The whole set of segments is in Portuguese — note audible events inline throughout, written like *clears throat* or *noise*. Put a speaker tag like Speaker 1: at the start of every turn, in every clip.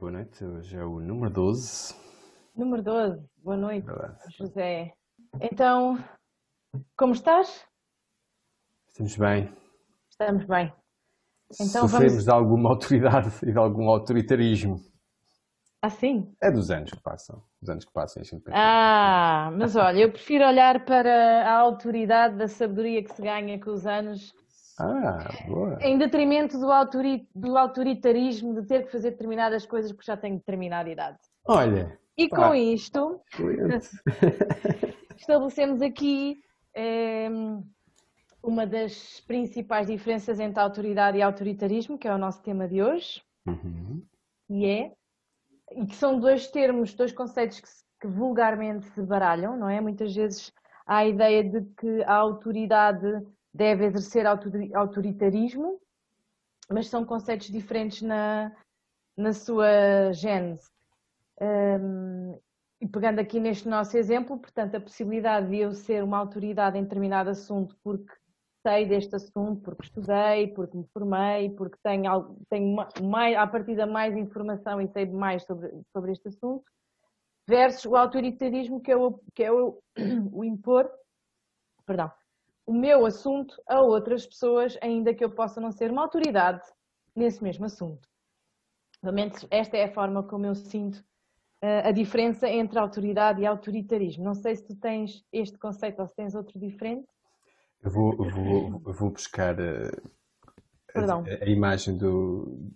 Speaker 1: Boa noite. Hoje é o número 12.
Speaker 2: Número 12, boa noite. José. Então, como estás?
Speaker 1: Estamos bem.
Speaker 2: Estamos bem. Então
Speaker 1: Sofremos
Speaker 2: vamos-
Speaker 1: de alguma autoridade e de algum autoritarismo.
Speaker 2: Assim?
Speaker 1: É dos anos que passam. Dos anos que passam.
Speaker 2: Ah, mas olha, eu prefiro olhar para a autoridade da sabedoria que se ganha com os anos,
Speaker 1: Ah, boa.
Speaker 2: em detrimento do, autori- do autoritarismo de ter que fazer determinadas coisas porque já tenho determinada idade.
Speaker 1: Olha,
Speaker 2: E
Speaker 1: Pá.
Speaker 2: com isto, *laughs* estabelecemos aqui eh, uma das principais diferenças entre autoridade e autoritarismo, que é o nosso tema de hoje.
Speaker 1: Uhum.
Speaker 2: e é, e que são dois termos, dois conceitos que, se- que vulgarmente se baralham, não é? Muitas vezes há a ideia de que a autoridade deve exercer autori- autoritarismo, mas são conceitos diferentes na, na sua gênese. Hum, e pegando aqui neste nosso exemplo, portanto, a possibilidade de eu ser uma autoridade em determinado assunto porque sei deste assunto, porque estudei, porque me formei, porque tenho, tenho ma- mais, à partida mais informação e sei mais sobre, sobre este assunto, versus o autoritarismo que é o, que é o, *clears throat* o impor, perdão, o meu assunto a outras pessoas, ainda que eu possa não ser uma autoridade nesse mesmo assunto. Menos esta é a forma como eu sinto eh, a diferença entre autoridade e autoritarismo. Não sei se tu tens este conceito ou se tens outro diferente.
Speaker 1: Eu vou, vou, vou buscar eh, a, a- a imagem do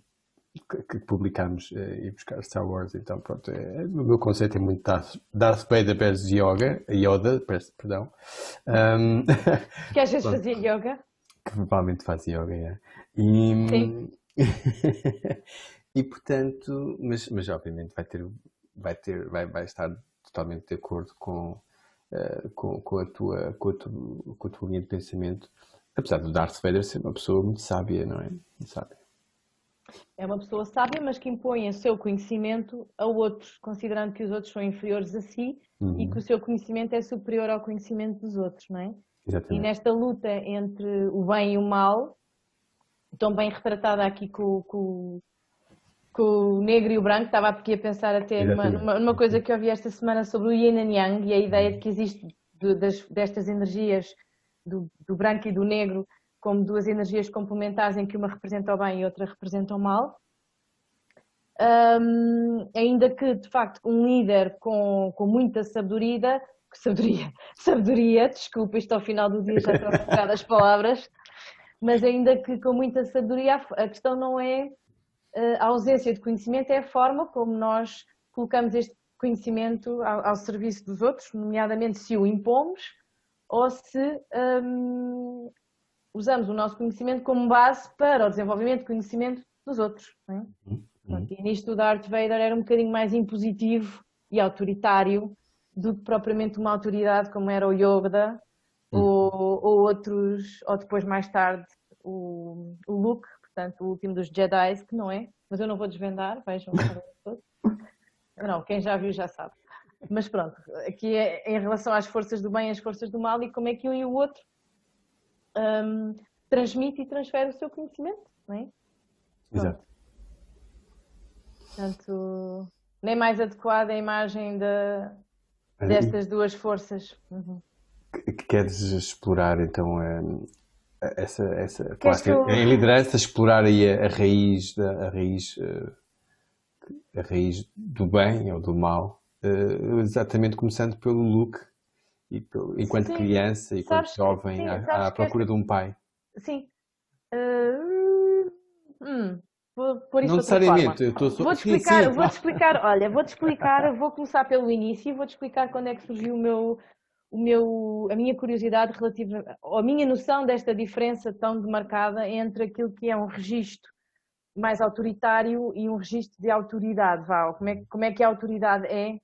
Speaker 1: que, publicámos eh, e buscar Star Wars. Então, pronto, é, o meu conceito é muito Darth, Darth Vader versus Yoga, Yoda, peço perdão. Ahm, *laughs*
Speaker 2: Que às vezes fazia yoga.
Speaker 1: que provavelmente faz yoga, é. E,
Speaker 2: Sim. *laughs*
Speaker 1: e portanto, mas, mas obviamente vai ter, vai ter, vai, vai estar totalmente de acordo com, eh, com, com a tua, com a tua, com a tua linha de pensamento, apesar do Darth Vader ser uma pessoa muito sábia, não é? Muito sábia.
Speaker 2: É uma pessoa sábia, mas que impõe o seu conhecimento a outros, considerando que os outros são inferiores a si e
Speaker 1: Uhum,
Speaker 2: que o seu conhecimento é superior ao conhecimento dos outros, não é? E
Speaker 1: exatamente.
Speaker 2: nesta luta entre o bem e o mal, tão bem retratada aqui com, com- com o negro e o branco, estava aqui a pensar até numa, numa- numa coisa que eu vi esta semana sobre o yin and yang e a ideia de que existe de- das- destas energias do, do branco e do negro como duas energias complementares em que uma representa o bem e outra representa o mal. Hum, ainda que, de facto, um líder com, com muita sabedoria, *laughs* sabedoria, sabedoria, desculpa, isto ao final do dia já estão a *laughs* as palavras, mas ainda que com muita sabedoria, a questão não é eh, a ausência de conhecimento, é a forma como nós colocamos este conhecimento ao, ao serviço dos outros, nomeadamente se o impomos ou se hum, usamos o nosso conhecimento como base para o desenvolvimento de conhecimento dos outros. é? Pronto, e nisto o Darth Vader era um bocadinho mais impositivo e autoritário do que propriamente uma autoridade como era o Yoda ou, ou outros, ou depois mais tarde o, o Luke, portanto o último dos Jedi, que não é, mas eu não vou desvendar, vejam. *laughs* Não, quem já viu já sabe. Mas pronto, aqui é em relação às forças do bem e às forças do mal e como é que um e o outro hum, transmite e transfere o seu conhecimento, não é?
Speaker 1: Exato.
Speaker 2: Portanto, nem mais adequada a imagem
Speaker 1: Olha,
Speaker 2: destas duas forças. Uhum.
Speaker 1: que queres explorar então essa, essa falaste
Speaker 2: que eu-
Speaker 1: em liderança, explorar aí a, a raiz da a raiz, eh, a raiz do bem ou do mal, eh, exatamente começando pelo Luke e enquanto
Speaker 2: Sim.
Speaker 1: criança e enquanto jovem
Speaker 2: sim,
Speaker 1: à, à procura de um pai.
Speaker 2: Sim. Uh, hum, vou pôr isto
Speaker 1: Não necessariamente, eu estou só.
Speaker 2: Vou-te
Speaker 1: Sim,
Speaker 2: explicar,
Speaker 1: sim,
Speaker 2: vou-te explicar, *laughs* olha, vou-te explicar, vou começar pelo início e vou-te explicar quando é que surgiu o meu, o meu, a minha curiosidade relativa, ou a minha noção desta diferença tão demarcada entre aquilo que é um registro mais autoritário e um registro de autoridade, ou como é, como é que a autoridade é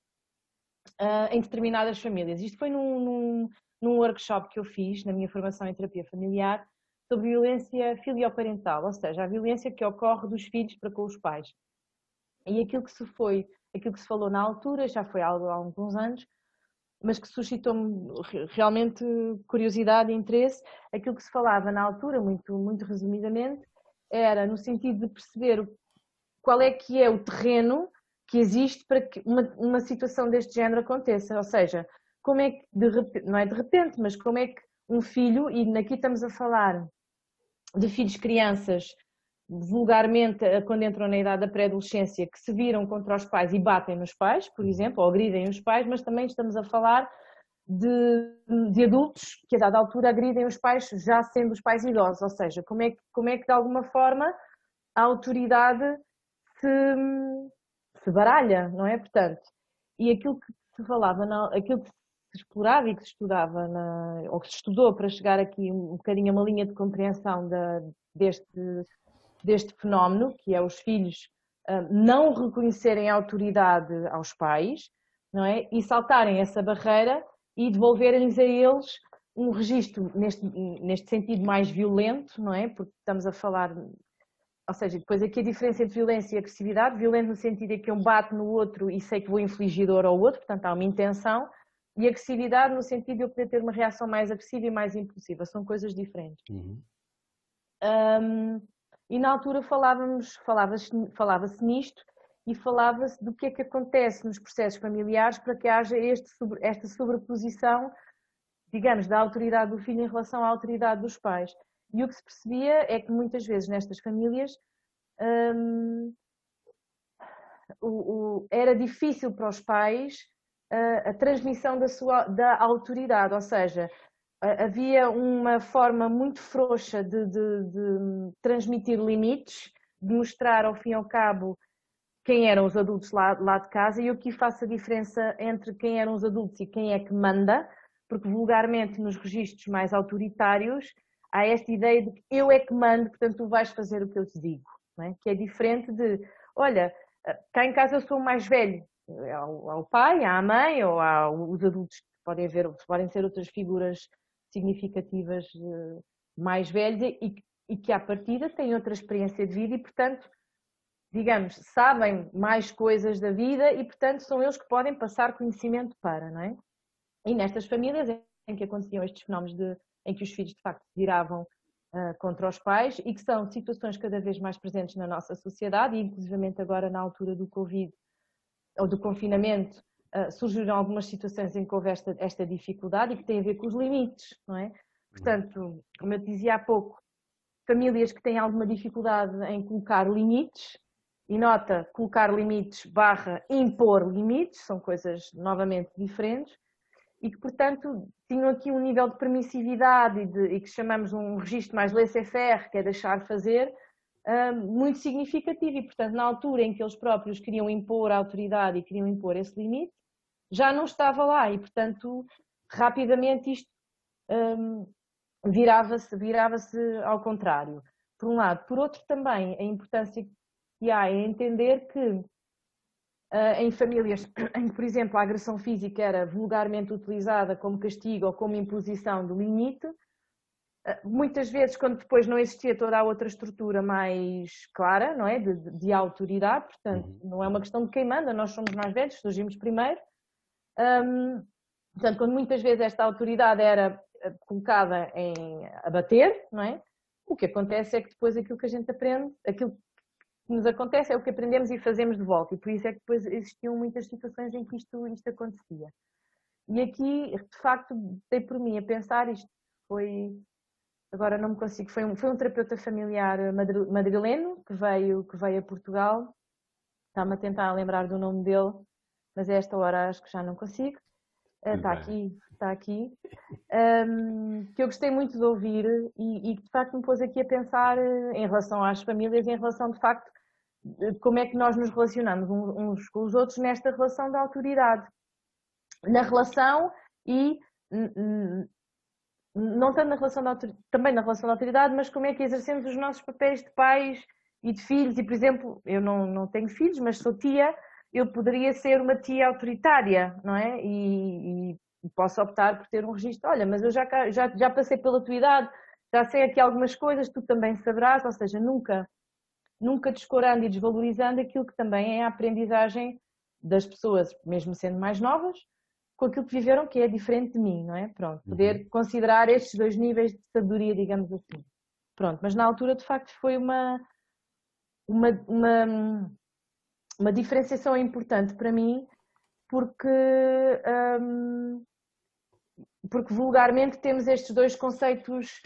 Speaker 2: ah, em determinadas famílias. Isto foi num, num, num workshop que eu fiz na minha formação em terapia familiar sobre violência filioparental, ou seja, a violência que ocorre dos filhos para com os pais. E aquilo que se foi, aquilo que se falou na altura, já foi há, alguns anos, mas que suscitou-me re- realmente curiosidade e interesse, aquilo que se falava na altura, muito, muito resumidamente, era no sentido de perceber qual é que é o terreno que existe para que uma, uma situação deste género aconteça. Ou seja, como é que, de repente, não é de repente, mas como é que um filho, e aqui estamos a falar de filhos crianças, vulgarmente quando entram na idade da pré-adolescência, que se viram contra os pais e batem nos pais, por exemplo, ou agridem os pais, mas também estamos a falar de, de, adultos que a dada altura agridem os pais já sendo os pais idosos, ou seja, como é que, como é que de alguma forma a autoridade se, se baralha, não é? Portanto, e aquilo que se falava, não, aquilo que se explorava e que se estudava, na, ou que se estudou para chegar aqui um bocadinho a uma linha de compreensão da, deste, deste fenómeno, que é os filhos uh, não reconhecerem autoridade aos pais, não é? E saltarem essa barreira e devolverem-lhes a eles um registro neste, neste sentido mais violento, não é? Porque estamos a falar, ou seja, depois aqui a diferença entre violência e agressividade, violento no sentido em que eu bato no outro e sei que vou infligir dor ao outro, portanto há uma intenção, e agressividade no sentido de eu poder ter uma reação mais agressiva e mais impulsiva, são coisas diferentes. Uhum. Um, e na altura falávamos, falava-se falava nisto e falava-se do que é que acontece nos processos familiares para que haja este, esta sobreposição, digamos, da autoridade do filho em relação à autoridade dos pais. E o que se percebia é que muitas vezes nestas famílias hum, o, o, era difícil para os pais a, a transmissão da, sua, da autoridade, ou seja, havia uma forma muito frouxa de, de, de, transmitir limites, de mostrar ao fim e ao cabo quem eram os adultos lá, lá de casa. E eu aqui faço a diferença entre quem eram os adultos e quem é que manda, porque vulgarmente nos registros mais autoritários há esta ideia de que eu é que mando, portanto tu vais fazer o que eu te digo, é? que é diferente de, olha, cá em casa eu sou o mais velho, ao pai, à mãe ou aos adultos que podem haver, podem ser outras figuras significativas eh, mais velhas e, e que à partida têm outra experiência de vida e portanto digamos, sabem mais coisas da vida e, portanto, são eles que podem passar conhecimento para, não é? E nestas famílias em que aconteciam estes fenómenos de, em que os filhos, de facto, viravam uh, contra os pais e que são situações cada vez mais presentes na nossa sociedade, e inclusivamente agora na altura do Covid ou do confinamento, uh, surgiram algumas situações em que houve esta, esta dificuldade e que têm a ver com os limites, não é? Portanto, como eu dizia há pouco, famílias que têm alguma dificuldade em colocar limites, e nota, colocar limites barra impor limites, são coisas novamente diferentes, e que, portanto, tinham aqui um nível de permissividade e, de, e que chamamos um registro mais laissez-faire, que é deixar fazer, muito significativo e, portanto, na altura em que eles próprios queriam impor a autoridade e queriam impor esse limite, já não estava lá e, portanto, rapidamente isto um, virava-se virava ao contrário. Por um lado. Por outro, também, a importância que há é entender que em famílias *coughs* em que, por exemplo, a agressão física era vulgarmente utilizada como castigo ou como imposição do limite, ah, muitas vezes, quando depois não existia toda a outra estrutura mais clara, não é? De, de autoridade, portanto, uhum. não é uma questão de quem manda, nós somos mais velhos, surgimos primeiro. Um, portanto, quando muitas vezes esta autoridade era ah, colocada em abater, não é? O que acontece é que depois aquilo que a gente aprende, aquilo que nos acontece é o que aprendemos e fazemos de volta, e por isso é que depois existiam muitas situações em que isto, isto acontecia. E aqui, de facto, dei por mim a pensar, isto foi agora não me consigo, foi um, foi um terapeuta familiar madrileno que veio, que veio a Portugal, está-me a tentar lembrar do nome dele, mas a esta hora acho que já não consigo. Está aqui, está aqui. Um, que eu gostei muito de ouvir e, e que de facto me pôs aqui a pensar eh, em relação às famílias, em relação de facto de como é que nós nos relacionamos uns com os outros nesta relação da autoridade. Na relação e não tanto na relação da também na relação da autoridade, mas como é que exercemos os nossos papéis de pais e de filhos. E, por exemplo, eu não, não tenho filhos, mas sou tia, eu poderia ser uma tia autoritária, não é? E, e posso optar por ter um registro. Olha, mas eu já, já, já passei pela tua idade, já sei aqui algumas coisas, tu também saberás, ou seja, nunca, nunca descorando e desvalorizando aquilo que também é a aprendizagem das pessoas, mesmo sendo mais novas, com aquilo que viveram que é diferente de mim, não é? Pronto, poder uhum. considerar estes dois níveis de sabedoria, digamos assim. Pronto, mas na altura de facto foi uma uma, uma, uma diferenciação importante para mim porque, um, porque vulgarmente temos estes dois conceitos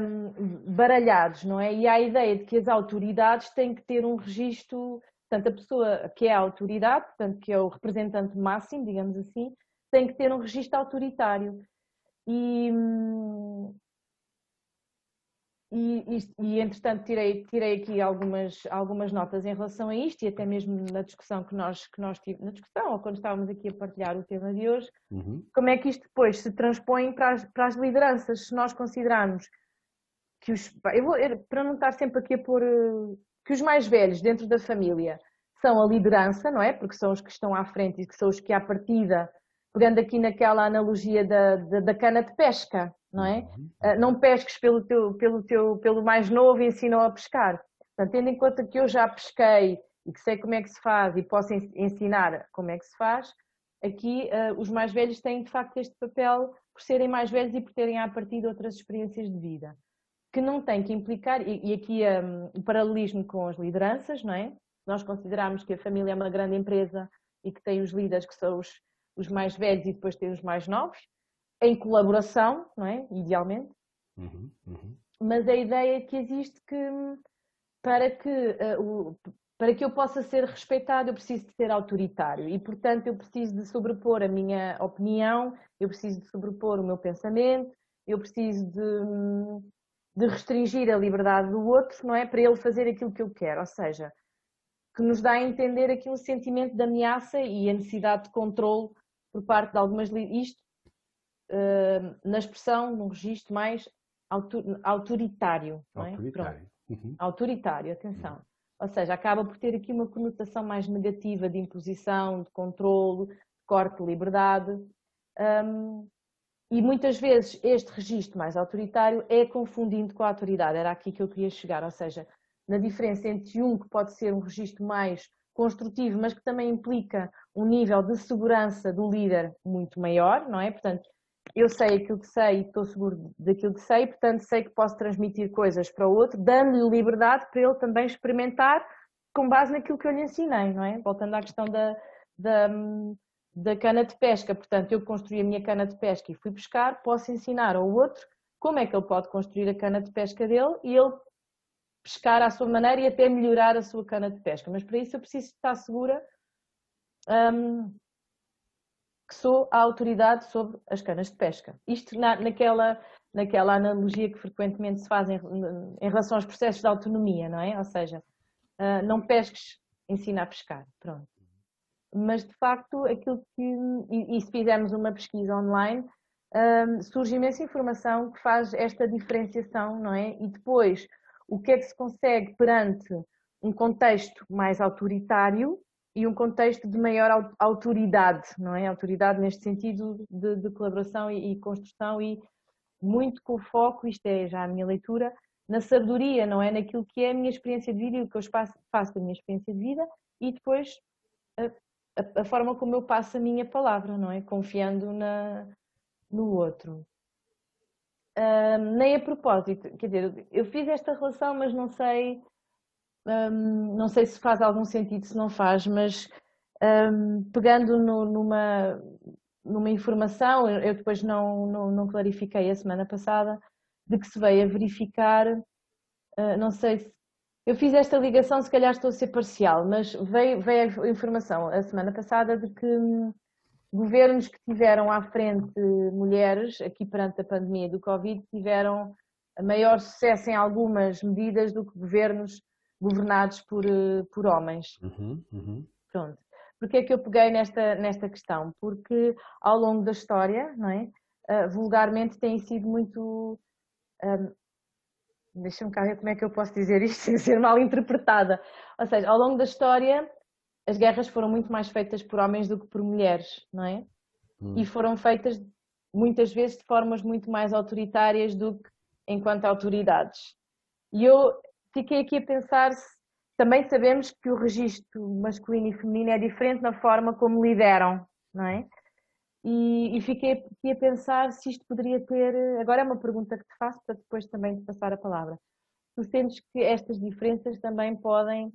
Speaker 2: um, baralhados, não é? E há a ideia de que as autoridades têm que ter um registro, portanto, a pessoa que é a autoridade, portanto, que é o representante máximo, digamos assim, tem que ter um registro autoritário. E, hum, e, e, e, entretanto tirei, tirei aqui algumas, algumas notas em relação a isto e até mesmo na discussão que nós, que nós tivemos, na discussão ou quando estávamos aqui a partilhar o tema de hoje, uhum. como é que isto depois se transpõe para as, para as lideranças, se nós considerarmos que os, eu vou, para não estar sempre aqui a pôr, eh, que os mais velhos dentro da família são a liderança, não é? Porque são os que estão à frente e que são os que à partida, pegando aqui naquela analogia da, da, da cana de pesca, não é? Uhum. Ah, não pesques pelo, teu, pelo, teu, pelo mais novo e ensinam a pescar. Portanto, tendo em conta que eu já pesquei e que sei como é que se faz e posso ensinar como é que se faz, aqui uh, os mais velhos têm de facto este papel por serem mais velhos e por terem a partir de outras experiências de vida, que não tem que implicar, e, e aqui um, o paralelismo com as lideranças, não é? Nós consideramos que a família é uma grande empresa e que tem os líderes que são os, os mais velhos e depois tem os mais novos, em colaboração, não é? Idealmente. Uhum, uhum. Mas a ideia que existe que para que, uh, o, para que eu possa ser respeitado, eu preciso de ser autoritário e, portanto, eu preciso de sobrepor a minha opinião, eu preciso de sobrepor o meu pensamento, eu preciso de, de restringir a liberdade do outro, não é? Para ele fazer aquilo que eu quero, ou seja, que nos dá a entender aqui um sentimento de ameaça e a necessidade de controle por parte de algumas. Isto uh, na expressão, num registro mais autoritário.
Speaker 1: Autoritário.
Speaker 2: É? Uhum. Autoritário, atenção. Uhum. Ou seja, acaba por ter aqui uma conotação mais negativa de imposição, de controlo, de corte de liberdade. Um, e muitas vezes este registro mais autoritário é confundido com a autoridade. Era aqui que eu queria chegar. Ou seja, na diferença entre um que pode ser um registro mais construtivo, mas que também implica um nível de segurança do líder muito maior, não é? Portanto, eu sei aquilo que sei e estou seguro daquilo que sei, portanto sei que posso transmitir coisas para o outro, dando-lhe liberdade para ele também experimentar com base naquilo que eu lhe ensinei, não é? Voltando à questão da, da, da cana de pesca, portanto eu construí a minha cana de pesca e fui pescar, posso ensinar ao outro como é que ele pode construir a cana de pesca dele e ele pescar à sua maneira e até melhorar a sua cana de pesca. Mas para isso eu preciso estar segura um, que sou a autoridade sobre as canas de pesca. Isto na, naquela, naquela analogia que frequentemente se faz em, em, relação aos processos de autonomia, não é? Ou seja, uh, não pesques, ensina a pescar. Pronto. Mas de facto, aquilo que. E, e se fizermos uma pesquisa online, um, surge imensa informação que faz esta diferenciação, não é? E depois, o que é que se consegue perante um contexto mais autoritário, e um contexto de maior autoridade, não é? Autoridade neste sentido de, de colaboração e, e, construção e muito com foco, isto é já a minha leitura, na sabedoria, não é? Naquilo que é a minha experiência de vida e o que eu faço da minha experiência de vida e depois a, a, a, forma como eu passo a minha palavra, não é? Confiando na, no outro. Nem a propósito, quer dizer, eu fiz esta relação, mas não sei um, não sei se faz algum sentido, se não faz, mas um, pegando no, numa, numa informação, eu depois não, não, não, clarifiquei a semana passada, de que se veio a verificar, uh, não sei se. Eu fiz esta ligação, se calhar estou a ser parcial, mas veio, veio a informação a semana passada de que hum, governos que tiveram à frente mulheres, aqui perante a pandemia do Covid, tiveram maior sucesso em algumas medidas do que governos governados por, eh, por homens. Uhum, uhum. Pronto. Porquê é que eu peguei nesta, nesta questão? Porque ao longo da história, não é? Uh, vulgarmente tem sido muito. Um, Deixa-me cá ver como é que eu posso dizer isto *laughs* sem ser mal interpretada. Ou seja, ao longo da história, as guerras foram muito mais feitas por homens do que por mulheres, não é? Hum. E foram feitas muitas vezes de formas muito mais autoritárias do que enquanto autoridades. E eu fiquei aqui a pensar se também sabemos que o registro masculino e feminino é diferente na forma como lideram, não é? E, e, fiquei aqui a pensar se isto poderia ter. Agora é uma pergunta que te faço para depois também te passar a palavra. tu sentes que estas diferenças também podem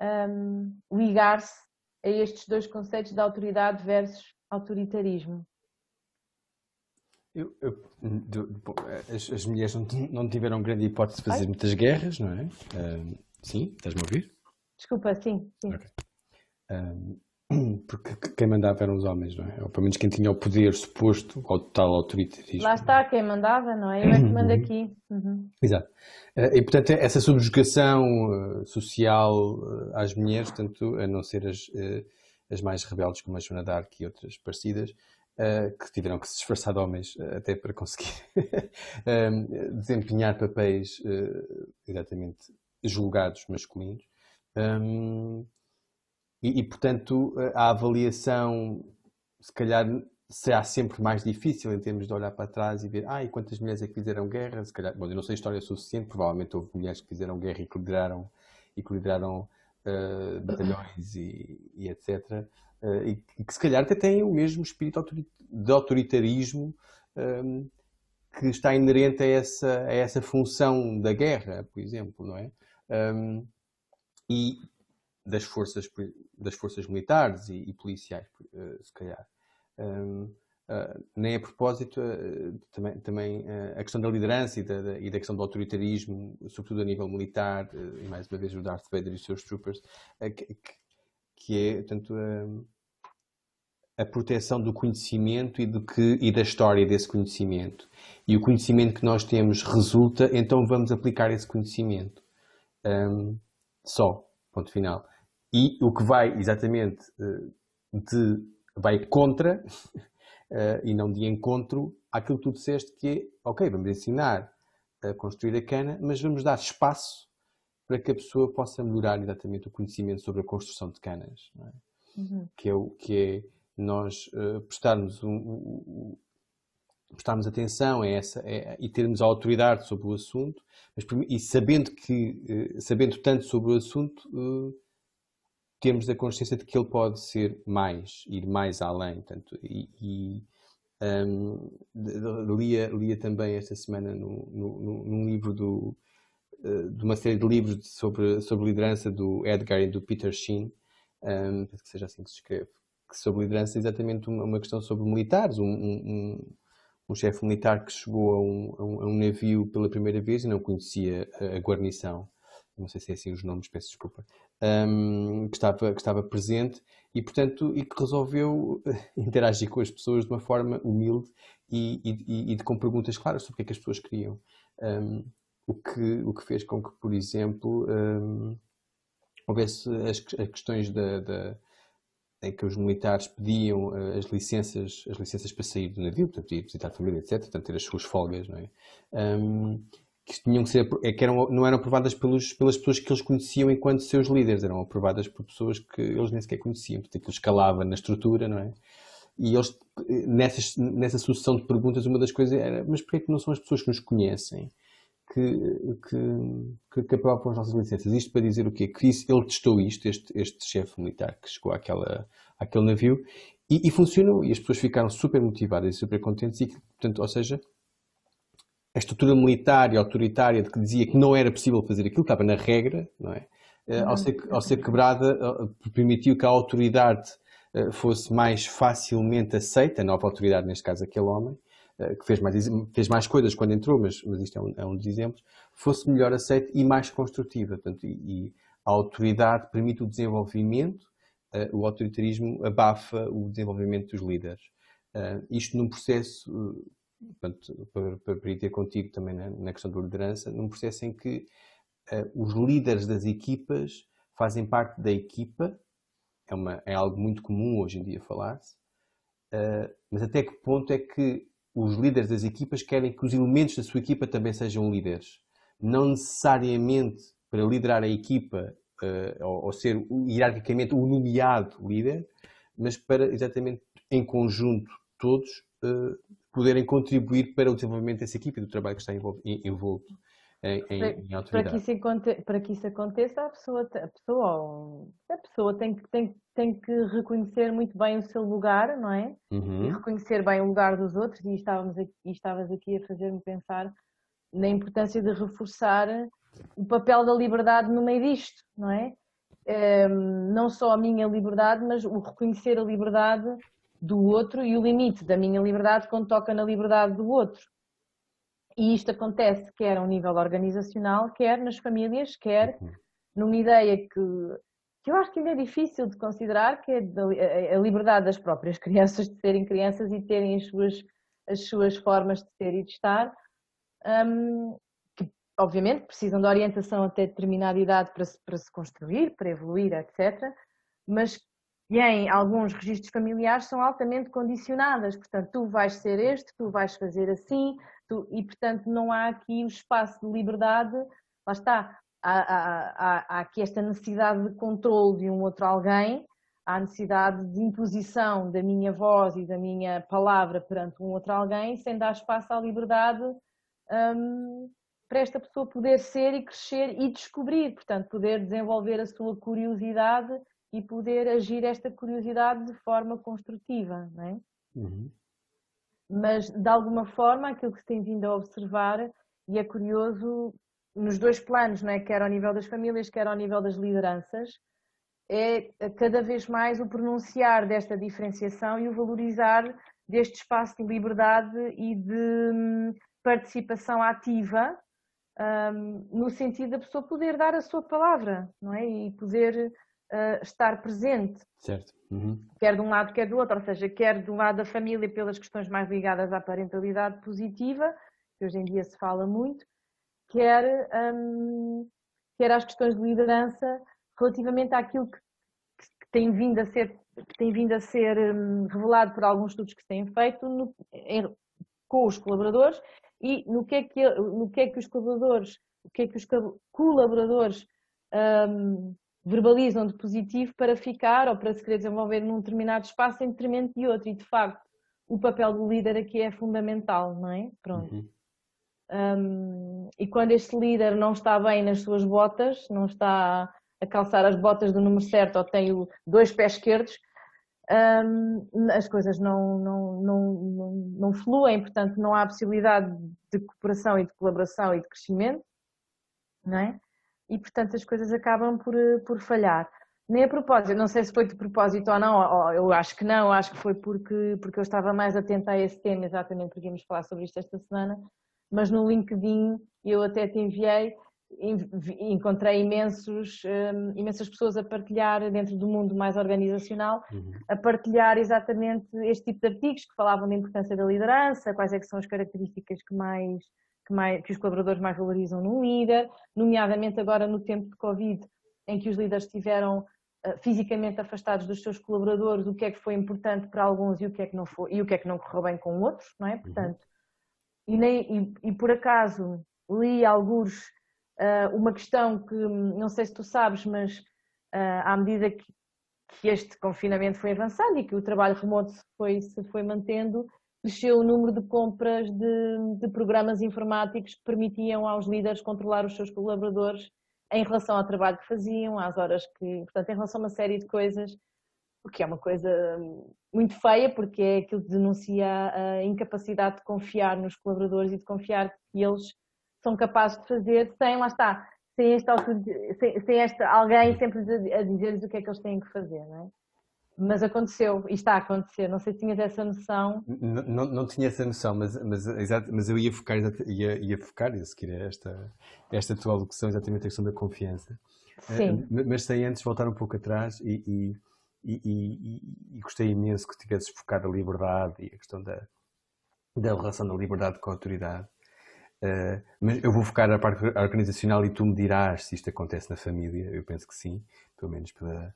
Speaker 2: um, ligar-se a estes dois conceitos de autoridade versus autoritarismo?
Speaker 1: Eu, eu, as, as, mulheres não, não, tiveram grande hipótese de fazer Ai? muitas guerras, não é? Uh, sim, estás-me a ouvir?
Speaker 2: Desculpa, sim. sim.
Speaker 1: Okay. *clears throat* porque quem mandava eram os homens, não é? Ou pelo menos quem tinha o poder suposto ao total autoritarismo.
Speaker 2: Lá está, quem mandava, não é? Eu é que mando aqui. Uhum.
Speaker 1: Exato. Uh, e portanto, essa subjugação uh, social às mulheres, tanto a não ser as, as mais rebeldes como a Joana Dark e outras parecidas, Uh, que tiveram que se disfarçar de homens uh, até para conseguir uh, *laughs* desempenhar papéis exatamente julgados masculinos. E, e, portanto, a avaliação, se calhar, será sempre mais difícil em termos de olhar para trás e ver, ah, e quantas mulheres é que fizeram guerra? Se calhar, bom, eu não sei a história suficiente, provavelmente houve mulheres que fizeram guerra e que lideraram, e que lideraram batalhões e, e etc uh, e, e, que se calhar até têm o mesmo espírito de autoritarismo ehm, que está inerente a essa, a essa função da guerra, por exemplo, não é? Ehm, e das forças, das forças militares e, e policiais, uh, se calhar. Ehm, eh, nem a propósito, também, também a questão da liderança e da, e da, questão do autoritarismo, sobretudo a nível militar, e mais uma vez o Darth Vader e os seus troopers, que é, portanto, a, a proteção do conhecimento e, do que, e da história desse conhecimento. E o conhecimento que nós temos resulta, então vamos aplicar esse conhecimento. Um, só, ponto final. E o que vai exatamente eh, de, vai contra uh, *laughs* e não de encontro àquilo que tu disseste que é, ok, vamos ensinar a construir a cana, mas vamos dar espaço para que a pessoa possa melhorar exatamente o conhecimento sobre a construção de canas, é? uhum. que, é o, que é nós uh, prestarmos, um, um, prestarmos atenção a essa, é, e termos a autoridade sobre o assunto, mas, e sabendo, que, uh, sabendo tanto sobre o assunto, uh, temos a consciência de que ele pode ser mais, ir mais além. Tanto, e, e um, lia, lia também esta semana no, no, num livro do de uma série de livros sobre, sobre liderança do Edgar e do Peter Sheen, um, que seja assim que se escreve, que sobre liderança é exatamente uma, uma questão sobre militares, um, um, um chefe militar que chegou a um, a um, navio pela primeira vez e não conhecia a, a guarnição, não sei se é assim os nomes, peço desculpa, que, estava, que estava presente e, portanto, e que resolveu *laughs* interagir com as pessoas de uma forma humilde e, e, e com perguntas claras sobre o que é que as pessoas queriam. Um, o que, o que fez com que, por exemplo, um, houvesse as, as questões da, da, em que os militares pediam uh, as licenças, as licenças para sair do navio, portanto, ir visitar a família, etc., portanto, ter as suas folgas, não é? Um, que tinham que ser, é que eram, não eram aprovadas pelos, pelas pessoas que eles conheciam enquanto seus líderes, eram aprovadas por pessoas que eles nem sequer conheciam, portanto, aquilo escalava na estrutura, não é? E eles, nessas, nessa sucessão de perguntas, uma das coisas era, mas porquê é que não são as pessoas que nos conhecem? Que, que, que aprovam as nossas licenças. Isto para dizer o quê? Que isso, ele testou isto, este, este chefe militar que chegou àquela, àquele navio, e, e, funcionou. E as pessoas ficaram super motivadas e super contentes. E, portanto, ou seja, a estrutura militar e autoritária de que dizia que não era possível fazer aquilo, estava na regra, não é? Eh, ao, ser, ao ser quebrada, eh, permitiu que a autoridade eh, fosse mais facilmente aceita, a nova autoridade, neste caso aquele homem, que fez mais, fez mais coisas quando entrou, mas, mas isto é um, é um dos exemplos, fosse melhor aceite e mais construtiva. Portanto, e, e a autoridade permite o desenvolvimento, uh, o autoritarismo abafa o desenvolvimento dos líderes. Uh, isto num processo, portanto, para, para ir ter contigo também na, na, questão da liderança, num processo em que os líderes das equipas fazem parte da equipa, é, uma, é algo muito comum hoje em dia falar-se, mas até que ponto é que os líderes das equipas querem que os elementos da sua equipa também sejam líderes. Não necessariamente para liderar a equipa uh, ou, ou, ser hierarquicamente o nomeado líder, mas para exatamente em conjunto todos uh, poderem contribuir para o desenvolvimento dessa equipa e do trabalho que está envolto em, em.
Speaker 2: Para que, isso, para que isso aconteça, a pessoa, a pessoa, a pessoa tem, que, tem, tem que reconhecer muito bem o seu lugar, não é? Uhum. E reconhecer bem o lugar dos outros, e estávamos aqui, estavas aqui a fazer-me pensar na importância de reforçar o papel da liberdade no meio disto, não é? Um, não só a minha liberdade, mas o reconhecer a liberdade do outro e o limite da minha liberdade quando toca na liberdade do outro. E isto acontece quer a um nível organizacional, quer nas famílias, quer uhum. numa ideia que, que eu acho que ainda é difícil de considerar, que é a liberdade das próprias *laughs* crianças de serem crianças e terem as suas, as suas formas de ser e de estar, um, que obviamente precisam de orientação até determinada idade para se, para se construir, para evoluir, etc. Mas e em alguns registros familiares são altamente condicionadas, portanto, tu vais ser este, tu vais fazer assim, tu... e portanto não há aqui o espaço de liberdade, lá está, há, há, há, há aqui esta necessidade de controle de um outro alguém, há necessidade de imposição da minha voz e da minha palavra perante um outro alguém, sem dar espaço à liberdade um, para esta pessoa poder ser e crescer e descobrir, portanto, poder desenvolver a sua curiosidade e poder agir esta curiosidade de forma construtiva, não é? Uhum. Mas, de alguma forma, aquilo que se tem vindo a observar, e é curioso, nos dois planos, não é? quer ao nível das famílias, quer ao nível das lideranças, é cada vez mais o pronunciar desta diferenciação e o valorizar deste espaço de liberdade e de hum, participação ativa, um, no sentido da pessoa poder dar a sua palavra, não é? E poder uh, estar presente.
Speaker 1: Certo. Uhum.
Speaker 2: Quer de um lado, quer do outro, ou seja, quer um lado da família pelas questões mais ligadas à parentalidade positiva, que hoje em dia se fala muito, quer, um, quer às questões de liderança relativamente àquilo que, que tem vindo a ser, tem vindo a ser um, revelado por alguns estudos que se têm feito no, em, com os colaboradores e no que é que, no que, é que os colaboradores, o que é que os colaboradores um, verbalizam de positivo para ficar ou para se querer desenvolver num determinado espaço em detrimento de outro. E de facto, o papel do líder aqui é fundamental, não é? Pronto. Uhum. Um, e quando este líder não está bem nas suas botas, não está a calçar as botas do número certo ou tem dois pés esquerdos, um, as coisas não, não, não, não, não fluem, portanto não há possibilidade de cooperação e de colaboração e de crescimento, não é? E, portanto, as coisas acabam por, eh, por falhar. Nem a propósito, não sei se foi de propósito ou não, eu acho que não, acho que foi porque, porque eu estava mais atenta a esse tema, exatamente porque íamos falar sobre isto esta semana, mas no LinkedIn eu até te enviei, encontrei imensos, um, imensas pessoas a partilhar dentro do mundo mais organizacional, uhum. a partilhar exatamente este tipo de artigos que falavam da importância da liderança, quais é que são as características que mais que, mais, que os colaboradores mais valorizam num líder, nomeadamente agora no tempo de Covid, em que os líderes estiveram uh, fisicamente afastados dos seus colaboradores, o que é que foi importante para alguns e o que é que não foi e o que é que não correu bem com outros, não é? Uhum. Portanto, e, nem, e, e por acaso li alguns uh, uma questão que não sei se tu sabes, mas uh, à medida que, que este confinamento foi avançando e que o trabalho remoto se foi, se foi mantendo, cresceu o número de compras de, de, programas informáticos que permitiam aos líderes controlar os seus colaboradores em relação ao trabalho que faziam, às horas que, portanto, em relação a uma série de coisas, o que é uma coisa muito feia, porque é aquilo que denuncia a incapacidade de confiar nos colaboradores e de confiar que eles são capazes de fazer sem, lá está, sem este, sem, sem este alguém sempre a dizer-lhes o que é que eles têm que fazer, não é? Mas aconteceu e está a acontecer. Não sei se tinhas essa noção.
Speaker 1: Não, não, não tinha essa noção, mas, mas, exato, mas eu ia focar, ia, ia focar, a seguir esta, esta tua alocução, exatamente a questão da confiança.
Speaker 2: Sim.
Speaker 1: Uh, mas sem antes voltar um pouco atrás e, e, e, e, gostei imenso que tivesses focado a liberdade e a questão da, da relação da liberdade com a autoridade. Uh, mas eu vou focar na parte organizacional e tu me dirás se isto acontece na família. Eu penso que sim, pelo menos pela,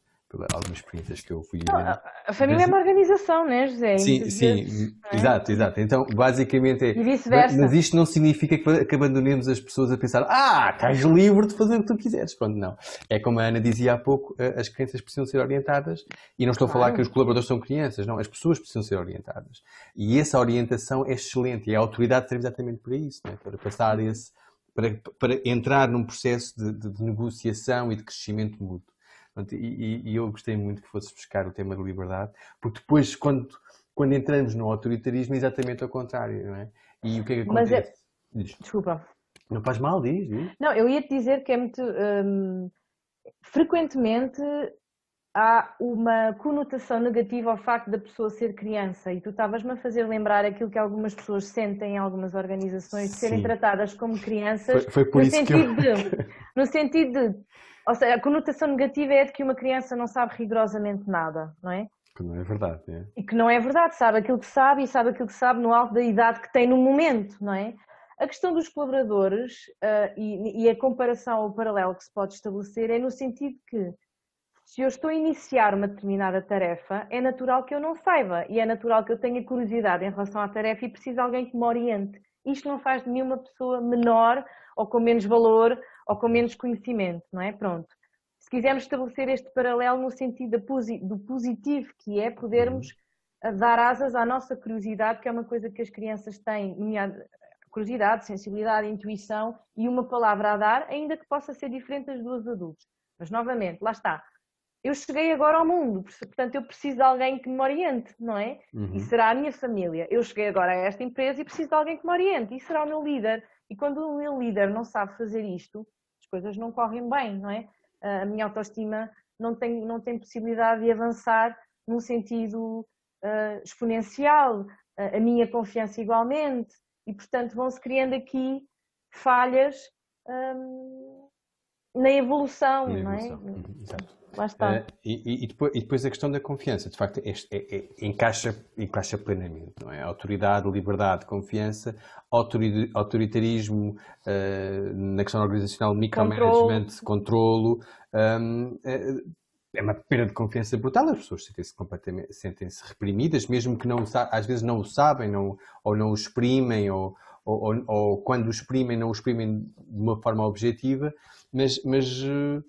Speaker 1: algumas experiências que eu fui
Speaker 2: não, A família mas, é uma organização, né, José?
Speaker 1: Sim, sim, é? exato, exato. Então, basicamente é.
Speaker 2: E vice-versa.
Speaker 1: Mas isto não significa que abandonemos as pessoas a pensar, ah, estás livre de fazer o que tu quiseres. Pronto, não. É como a Ana dizia há pouco, eh, as crianças precisam ser orientadas, e não estou claro. a falar que os colaboradores são crianças, não, as pessoas precisam ser orientadas. E essa orientação é excelente, e a autoridade serve exatamente para isso, né? para passar esse. Para, para entrar num processo de, de, de negociação e de crescimento mútuo. E, e, eu gostei muito que fosse buscar o tema da liberdade, porque depois, quando, quando entramos no autoritarismo, é exatamente ao contrário, não é? E o que é que acontece?
Speaker 2: Mas é... Desculpa.
Speaker 1: Não faz mal, diz, diz.
Speaker 2: Não, eu ia te dizer que é muito. Hum, frequentemente há uma conotação negativa ao facto da pessoa ser criança e tu estavas-me a fazer lembrar aquilo que algumas pessoas sentem em algumas organizações de serem
Speaker 1: Sim.
Speaker 2: tratadas como crianças
Speaker 1: Foi, foi por
Speaker 2: no
Speaker 1: isso que
Speaker 2: sentido
Speaker 1: eu...
Speaker 2: de, no sentido de, ou seja, a conotação negativa é de que uma criança não sabe rigorosamente nada, não é?
Speaker 1: Que não é verdade, é?
Speaker 2: E que não é verdade, sabe aquilo que sabe e sabe aquilo que sabe no alto da idade que tem no momento, não é? A questão dos colaboradores uh, e, e, a comparação, o paralelo que se pode estabelecer é no sentido que se eu estou a iniciar uma determinada tarefa, é natural que eu não saiba e é natural que eu tenha curiosidade em relação à tarefa e precise de alguém que me oriente. Isto não faz de mim uma pessoa menor ou com menos valor ou com menos conhecimento, não é? Pronto. Se quisermos estabelecer este paralelo no sentido do positivo que é podermos uhum. dar asas à nossa curiosidade, que é uma coisa que as crianças têm, curiosidade, sensibilidade, intuição e uma palavra a dar, ainda que possa ser diferente das duas adultos. Mas novamente, lá está, eu cheguei agora ao mundo, portanto eu preciso de alguém que me oriente, não é? Uhum. E será a minha família. Eu cheguei agora a esta empresa e preciso de alguém que me oriente, e será o meu líder. E quando o meu líder não sabe fazer isto, coisas não correm bem, não é? A minha autoestima não tem, não tem possibilidade de avançar num sentido uh, exponencial, a minha confiança igualmente, e portanto vão-se criando aqui falhas um, na evolução,
Speaker 1: na
Speaker 2: não é?
Speaker 1: Uhum, exato.
Speaker 2: Lá está.
Speaker 1: Uh, e, e, depois, e, depois, a questão da confiança, de facto, é, é, é, encaixa, encaixa plenamente, não é? Autoridade, liberdade, confiança, autoritarismo uh, na questão organizacional, micromanagement, controlo, um, é uma perda de confiança brutal, as pessoas sentem-se completamente, sentem-se reprimidas, mesmo que não, às vezes não o sabem, não, ou não o exprimem, ou, ou, ou, quando o exprimem, não o exprimem de uma forma objetiva, mas, mas uh,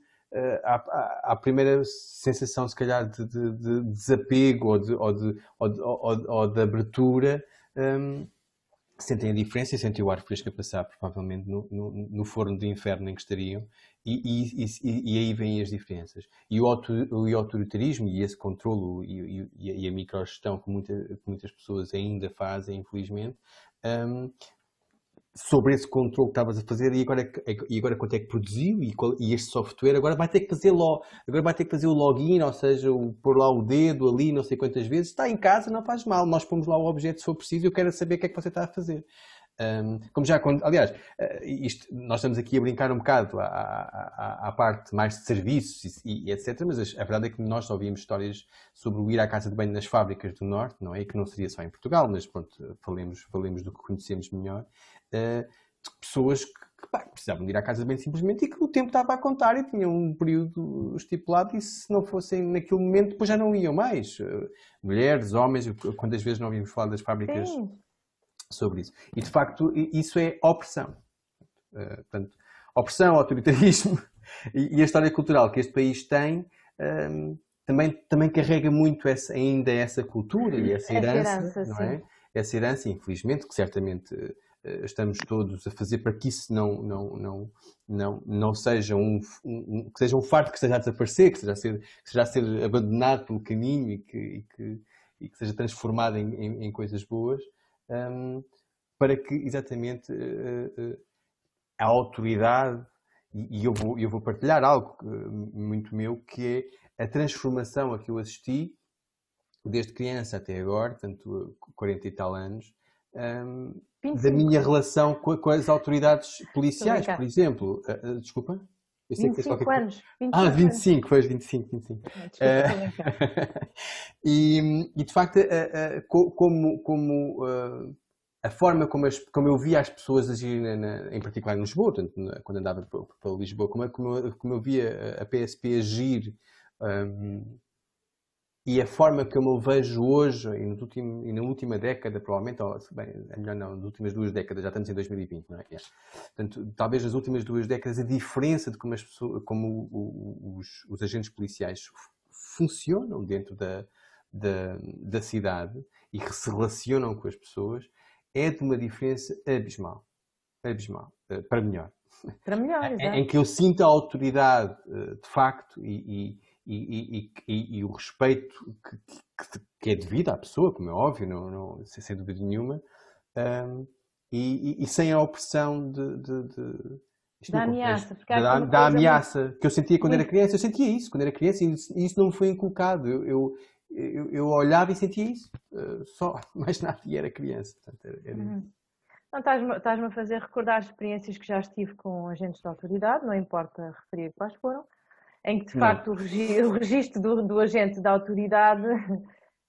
Speaker 1: a primeira sensação, se calhar, de, de, de desapego ou de, ou de, ou ou, de abertura, um, sentem a diferença e sentem o ar fresco a passar, provavelmente, no, no, no forno de inferno em que estariam, e, e, e, e aí vêm as diferenças. E o, autor, o autoritarismo e esse controle e, e, a microgestão que, muita, que muitas pessoas ainda fazem, infelizmente, um, sobre esse controle que estavas a fazer e agora, e agora quanto é que produziu e, qual, e, este software agora vai ter que fazer lo, agora vai ter que fazer o login, ou seja, o, pôr lá o dedo ali não sei quantas vezes, está em casa, não faz mal, nós pomos lá o objeto se for preciso, eu quero saber o que é que você está a fazer. Um, como já, aliás, eh, isto, nós estamos aqui a brincar um bocado à, à, à parte mais de serviços e, e, etc, mas a verdade é que nós só histórias sobre o ir à casa de banho nas fábricas do Norte, não é? E que não seria só em Portugal, mas pronto, falemos, falemos do que conhecemos melhor, de pessoas que, que pá, precisavam de ir à casa banho simplesmente e que o tempo estava a contar e tinham um período estipulado e se não fossem naquele momento, depois já não iam mais. Uh, mulheres, homens, quantas vezes não ouvimos falar das fábricas... Sim sobre isso. E de facto, isso é opressão. Uh, portanto, opressão, autoritarismo *laughs* e, a história cultural que este país tem um, ehm, também, também carrega muito essa, ainda essa cultura e essa herança, herança não é? Essa herança, infelizmente, que certamente estamos todos a fazer para que isso não, não, não, não, não seja um, um, que seja um fardo que esteja a desaparecer, que seja a ser, que seja a ser abandonado pelo caminho e que, e que, e que seja transformado em, em, em coisas boas um, para que exatamente uh, uh, a autoridade, e, e, eu, vou, eu vou partilhar algo muito meu, que é a transformação a que eu assisti desde criança até agora, tanto 40 e tal anos, um, da minha relação com, com, as autoridades policiais, por exemplo. Uh, desculpa?
Speaker 2: Eu sei 25 que anos.
Speaker 1: 25 ah, 25, foi 25, 25. Desculpa, uh, *laughs* e, e, de facto, como, como a forma como, as, como, eu via as pessoas agir, na, na, em particular em Lisboa, portanto, quando andava para Lisboa, como, como, como, eu via a PSP agir um, e a forma como eu vejo hoje e, último, e na última década, provavelmente, ou, bem, é melhor não, nas últimas duas décadas, já estamos em 2020, não é? é. Portanto, talvez nas últimas duas décadas a diferença de como, as pessoas, como os, os agentes policiais funcionam dentro da, da, da cidade e se relacionam com as pessoas é de uma diferença abismal. Abismal. Eh, para melhor.
Speaker 2: Para melhor, *laughs* exato.
Speaker 1: Em que eu sinto a autoridade, eh, de facto, e, e, e, e, o respeito que, que, que, é devido à pessoa, como é óbvio, não, não, sem dúvida nenhuma, um, e, e, e sem a opressão de, de, de
Speaker 2: da ameaça.
Speaker 1: Da, da ameaça muito... que eu sentia quando era criança. Eu sentia isso quando era criança e isso, isso não me foi inculcado. Eu, eu, eu, eu, olhava e sentia isso. Uh, só, *laughs* mais nada, e era criança. Portanto, era, era...
Speaker 2: Uhum. Estás-me estás a fazer recordar experiências que já estive com agentes de autoridade, não importa referir quais foram, em que de facto o, regi *laughs* o registro do, do agente da autoridade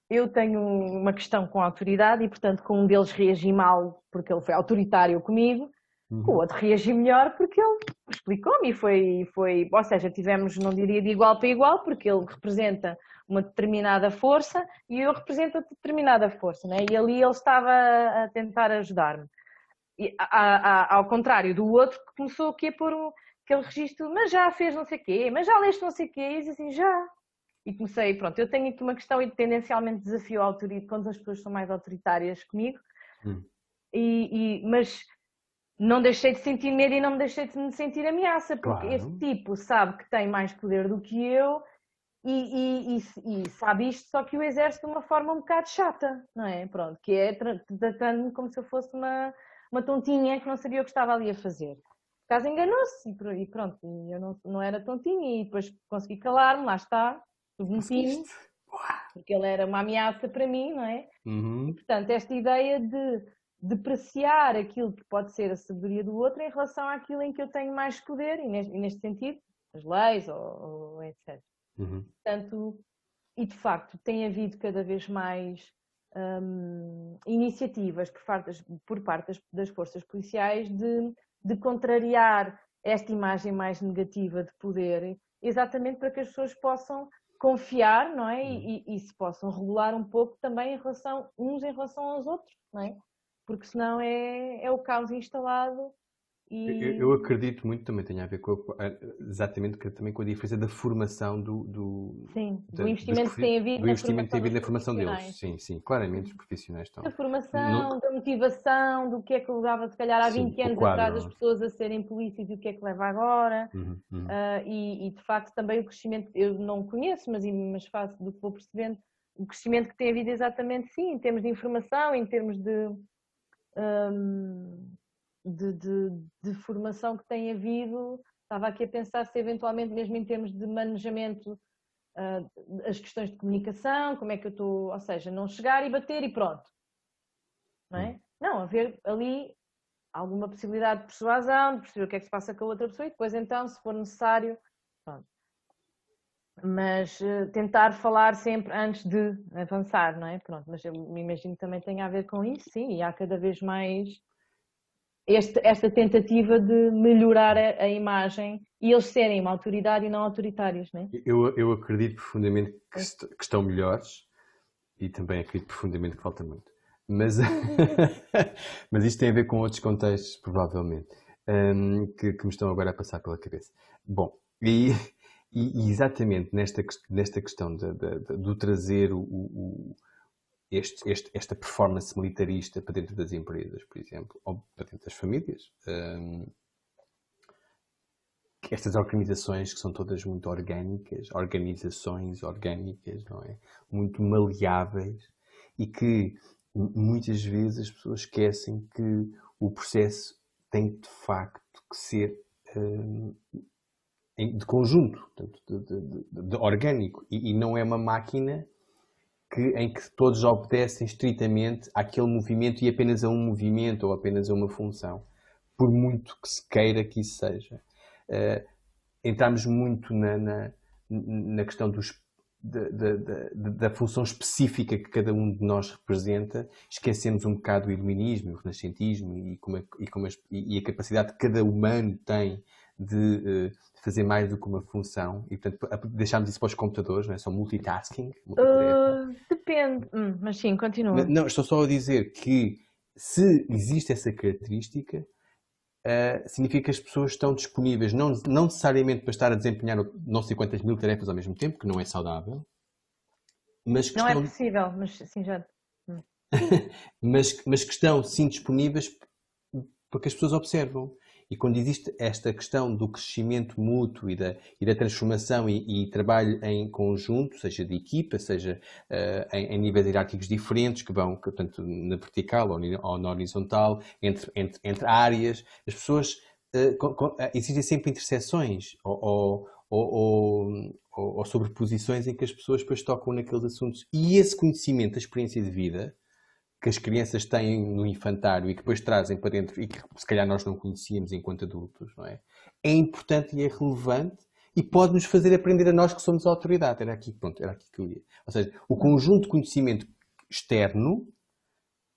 Speaker 2: eu tenho uma questão com a autoridade e, portanto, com um deles reagi mal porque ele foi autoritário comigo, uhum. com o outro reagi melhor porque ele explicou-me e foi, foi, ou seja, tivemos, não diria de igual para igual, porque ele representa uma determinada força e eu represento determinada força, né? e ali ele estava a tentar ajudar-me. Ao contrário do outro que começou aqui a pôr um, aquele registro, mas já fez não sei o quê, mas já leste não sei o quê, e assim, já, e comecei, pronto, eu tenho aqui uma questão e tendencialmente desafio a autoridade quando as pessoas são mais autoritárias comigo, hum. e, e, mas não deixei de sentir medo e não me deixei de me sentir ameaça, porque claro. esse tipo sabe que tem mais poder do que eu e, e, e, sabe isto, só que o exerce de uma forma um bocado chata, não é? Pronto, que é tratando-me como se eu fosse uma, uma tontinha que não sabia o que estava ali a fazer. Por caso enganou-se e pronto, eu não, não era tontinha e depois consegui calar-me, lá está, bonitinho, porque ele era uma ameaça para mim, não é? Uhum. E, portanto, esta ideia de depreciar aquilo que pode ser a sabedoria do outro em relação àquilo em que eu tenho mais poder, e neste, e neste sentido, as leis ou, ou etc. Uhum. Portanto, e de facto, tem havido cada vez mais hum, iniciativas por parte, das, por parte das, das, forças policiais de, de contrariar esta imagem mais negativa de poder, exatamente para que as pessoas possam confiar, não é? E, e, e, se possam regular um pouco também em relação, uns em relação aos outros, não é? Porque senão é, é o caos instalado
Speaker 1: e... Eu, eu, acredito muito, também tem a ver com a, exatamente também com a diferença da formação do, do,
Speaker 2: sim, da, do investimento que tem havido,
Speaker 1: do investimento que tem havido na formação deles. Sim, sim, claramente os profissionais estão.
Speaker 2: Da formação, no... da motivação, do que é que levava se calhar há sim, 20 anos quadro, atrás as pessoas a serem polícias e o que é que leva agora. Uhum, uhum. Uh, e, e, de facto também o crescimento, eu não conheço, mas, mas faço do que vou percebendo, o crescimento que tem havido exatamente sim, em termos de informação, em termos de. Um, de, de, de, formação que tem havido. Estava aqui a pensar se eventualmente, mesmo em termos de manejamento, uh, as questões de comunicação, como é que eu estou, ou seja, não chegar e bater e pronto. Não é? Hum. Não, haver ali alguma possibilidade de persuasão, de perceber o que é que se passa com a outra pessoa e depois então, se for necessário, pronto. Mas uh, tentar falar sempre antes de avançar, não é? Pronto, mas eu me imagino que também tem a ver com isso, sim, e há cada vez mais este, esta tentativa de melhorar a, a, imagem e eles serem uma autoridade e não autoritários, não é?
Speaker 1: Eu, eu acredito profundamente que, est que, estão melhores e também acredito profundamente que falta muito. Mas, *laughs* mas isto tem a ver com outros contextos, provavelmente, um, que, que, me estão agora a passar pela cabeça. Bom, e, e exatamente nesta, nesta questão de, de, de, do trazer o, o este, este, esta performance militarista para dentro das empresas, por exemplo, ou para dentro das famílias. Um, estas organizações que são todas muito orgânicas, organizações orgânicas, não é? Muito maleáveis e que muitas vezes as pessoas esquecem que o processo tem de facto que ser um, de conjunto, de, de, de, de orgânico e, e, não é uma máquina que, em que todos obedecem estritamente àquele movimento e apenas a um movimento ou apenas a uma função, por muito que se queira que isso seja. Uh, entramos muito na, na, na questão dos, da, da, da, da, função específica que cada um de nós representa, esquecemos um bocado o iluminismo, o renascentismo e, como a, e, como a, e a capacidade que cada humano tem de uh, fazer mais do que uma função e, portanto, deixámos isso para os computadores, não é? Só multitasking.
Speaker 2: Uh, depende, hum, mas sim, continua.
Speaker 1: Não, estou só a dizer que se existe essa característica, uh, significa que as pessoas estão disponíveis, não, não necessariamente para estar a desempenhar não sei quantas mil tarefas ao mesmo tempo, que não é saudável,
Speaker 2: mas que não é estão... é possível, mas sim, já. *laughs*
Speaker 1: Mas, mas que estão sim disponíveis porque as pessoas observam E quando existe esta questão do crescimento mútuo e da, e da transformação e, e, trabalho em conjunto, seja de equipa, seja uh, em, em, níveis hierárquicos diferentes, que vão, que, na vertical ou, ou na horizontal, entre, entre, entre áreas, as pessoas, uh, com, com, existem sempre interseções ou, ou, ou, ou, sobreposições em que as pessoas depois tocam naqueles assuntos. E esse conhecimento, a experiência de vida, que as crianças têm no infantário e que depois trazem para dentro e que se calhar nós não conhecíamos enquanto adultos, não é? É importante e é relevante e pode nos fazer aprender a nós que somos a autoridade. Era aqui, pronto, era aqui que eu ia. Ou seja, o conjunto de conhecimento externo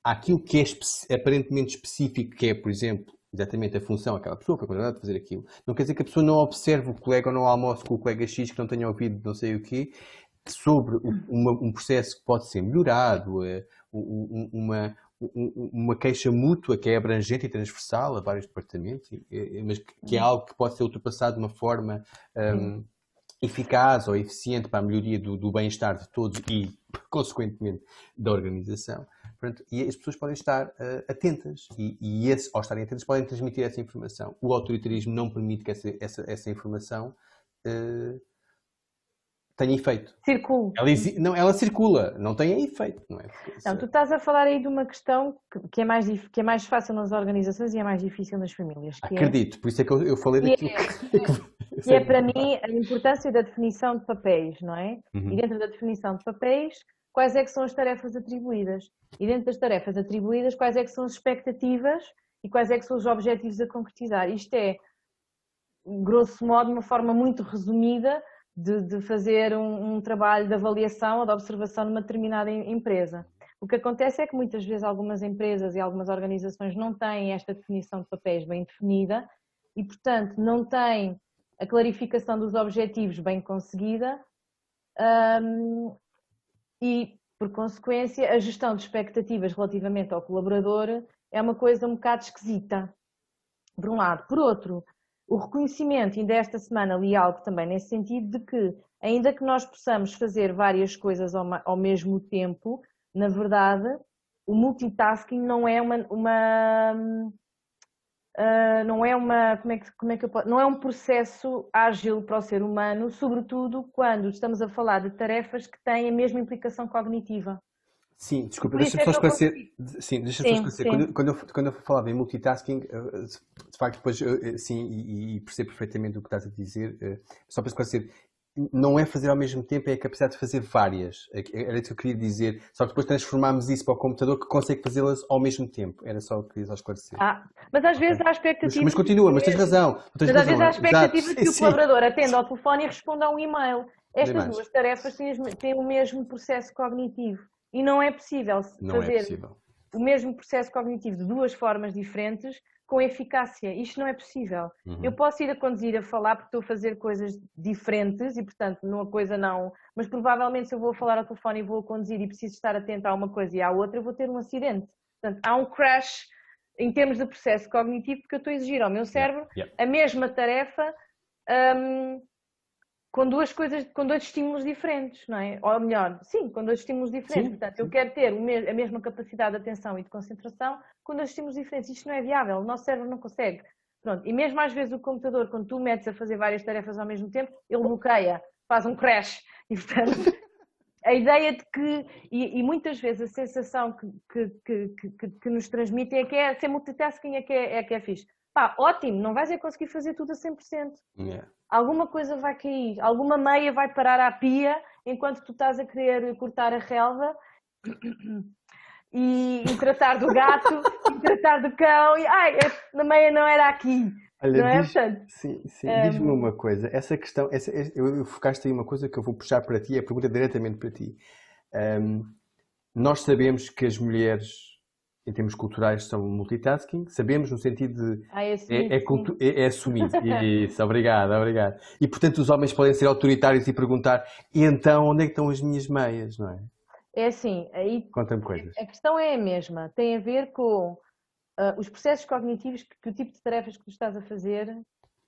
Speaker 1: àquilo que é aparentemente específico, que é, por exemplo, exatamente a função daquela pessoa, que é a de fazer aquilo. Não quer dizer que a pessoa não observe o colega ou não almoce com o colega X que não tenha ouvido não sei o quê, sobre uma, um processo que pode ser melhorado, é, uma, uma queixa mútua que é abrangente e transversal a vários departamentos, mas que é algo que pode ser ultrapassado de uma forma um, eficaz ou eficiente para a melhoria do, do bem-estar de todos e, consequentemente, da organização. Portanto, e as pessoas podem estar uh, atentas e, e esse, ao estarem atentas podem transmitir essa informação. O autoritarismo não permite que essa, essa, essa informação uh, tenha efeito.
Speaker 2: Circula.
Speaker 1: Ela, não, ela circula, não tem efeito. Não, é?
Speaker 2: não, tu estás a falar aí de uma questão que, é mais, que é mais fácil nas organizações e é mais difícil nas famílias.
Speaker 1: É Acredito, é, por isso é que eu, eu falei daquilo é,
Speaker 2: que... que é para mim a importância da definição de papéis, não é? Uhum. E dentro da definição de papéis, quais é que são as tarefas atribuídas? E dentro das tarefas atribuídas, quais é que são as expectativas e quais é que são os objetivos a concretizar? Isto é, grosso modo, uma forma muito resumida de, de fazer um, um, trabalho de avaliação ou de observação numa determinada empresa. O que acontece é que muitas vezes algumas empresas e algumas organizações não têm esta definição de papéis bem definida e, portanto, não têm a clarificação dos objetivos bem conseguida um, e, por consequência, a gestão de expectativas relativamente ao colaborador é uma coisa um bocado esquisita, por um lado. Por outro, o reconhecimento, ainda esta semana li algo também nesse sentido, de que, ainda que nós possamos fazer várias coisas ao, ao mesmo tempo, na verdade, o multitasking não é uma, uma uh, não é uma, como é que, como é que eu posso, não é um processo ágil para o ser humano, sobretudo quando estamos a falar de tarefas que têm a mesma implicação cognitiva.
Speaker 1: Sim, desculpa, deixa-me só esclarecer. Sim, deixa-me só esclarecer. Quando, quando, eu, quando eu falava em multitasking, eh, de facto, depois, eh, sim, e, e percebo perfeitamente o que estás a dizer, eh, só para esclarecer, não é fazer ao mesmo tempo, é a capacidade de fazer várias. É era isso que eu queria dizer. Só que depois transformámos isso para o computador que consegue fazê-las ao mesmo tempo. Era só o que queria só esclarecer.
Speaker 2: Ah, mas às vezes há expectativa.
Speaker 1: Mas, mas continua, mas tens razão.
Speaker 2: Tens mas
Speaker 1: razão.
Speaker 2: às vezes há expectativa que o colaborador atenda ao telefone e responda a um e-mail. Estas duas tarefas têm, têm o mesmo processo cognitivo. E não é possível não é fazer é possível. o mesmo processo cognitivo de duas formas diferentes com eficácia. Isto não é possível. Uhum. Eu posso ir a conduzir a falar porque estou a fazer coisas diferentes e, portanto, numa coisa não. Mas provavelmente, se eu vou falar ao telefone e vou a conduzir e preciso estar atento a uma coisa e à outra, eu vou ter um acidente. Portanto, há um crash em termos de processo cognitivo porque eu estou a exigir ao meu cérebro yeah. Yeah. a mesma tarefa. Um, com duas coisas, com dois estímulos diferentes, não é? Ou melhor, sim, com dois estímulos diferentes. Sim, Portanto, sim. eu quero ter a mesma capacidade de atenção e de concentração com dois estímulos diferentes. Isto não é viável, o nosso cérebro não consegue. Pronto. E mesmo às vezes o computador, quando tu metes a fazer várias tarefas ao mesmo tempo, ele bloqueia, faz um crash. E portanto, *laughs* a ideia de que, e, e muitas vezes a sensação que, que, que, que, nos transmitem é que é ser multitasking é que é, é que é fixe. Pá, ótimo, não vais é conseguir fazer tudo a 100%. Yeah alguma coisa vai cair, alguma meia vai parar à pia enquanto tu estás a querer cortar a relva *coughs* e, e tratar do gato e tratar do cão e ai, a meia não era aqui. Olha, não é?
Speaker 1: diz, Portanto, sim, sim. Um... diz-me uma coisa, essa questão, essa, eu focaste aí uma coisa que eu vou puxar para ti, a pergunta diretamente para ti. Um, nós sabemos que as mulheres em termos culturais são multitasking, sabemos no sentido de
Speaker 2: ah, é, é,
Speaker 1: é, é, é assumido. *laughs* Isso, obrigado, obrigado. E portanto os homens podem ser autoritários e perguntar, e então onde é que estão as minhas meias, não é?
Speaker 2: É assim, aí
Speaker 1: conta-me coisas.
Speaker 2: A questão é a mesma, tem a ver com uh, os processos cognitivos que, que, o tipo de tarefas que tu estás a fazer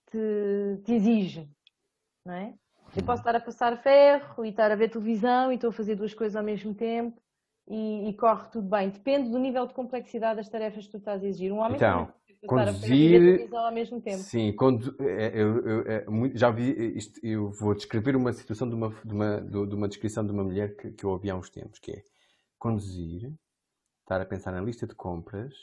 Speaker 2: te, te exige, não é? Eu posso estar a passar ferro e estar a ver televisão e estou a fazer duas coisas ao mesmo tempo e, e, corre tudo bem. Depende do nível de complexidade das tarefas que tu estás a exigir. Um homem
Speaker 1: então, conduzir
Speaker 2: ao mesmo tempo.
Speaker 1: Sim, condu, é, eu, eu, é, já vi isto, eu vou descrever uma situação de uma, de uma, de uma descrição de uma mulher que, que eu ouvi há uns tempos, que é conduzir, estar a pensar na lista de compras,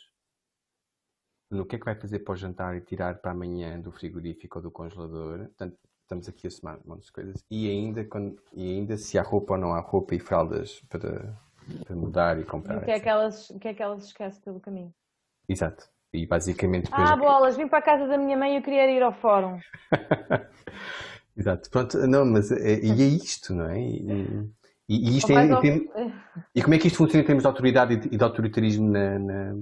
Speaker 1: no que é que vai fazer para o jantar e tirar para amanhã do frigorífico ou do congelador. Portanto, estamos aqui a somar um monte de coisas. E ainda, quando, e ainda se há roupa ou não há roupa e fraldas para, para mudar e comprar.
Speaker 2: E o que, é que elas, o que é que elas esquecem pelo caminho?
Speaker 1: Exato. E basicamente.
Speaker 2: Ah, bolas, vim para a casa da minha mãe e eu queria ir ao fórum. *laughs*
Speaker 1: Exato. Pronto, não, mas é, e é isto, não é? E, e, e isto é, ao... e como é que isto funciona em termos de autoridade e de autoritarismo na, na,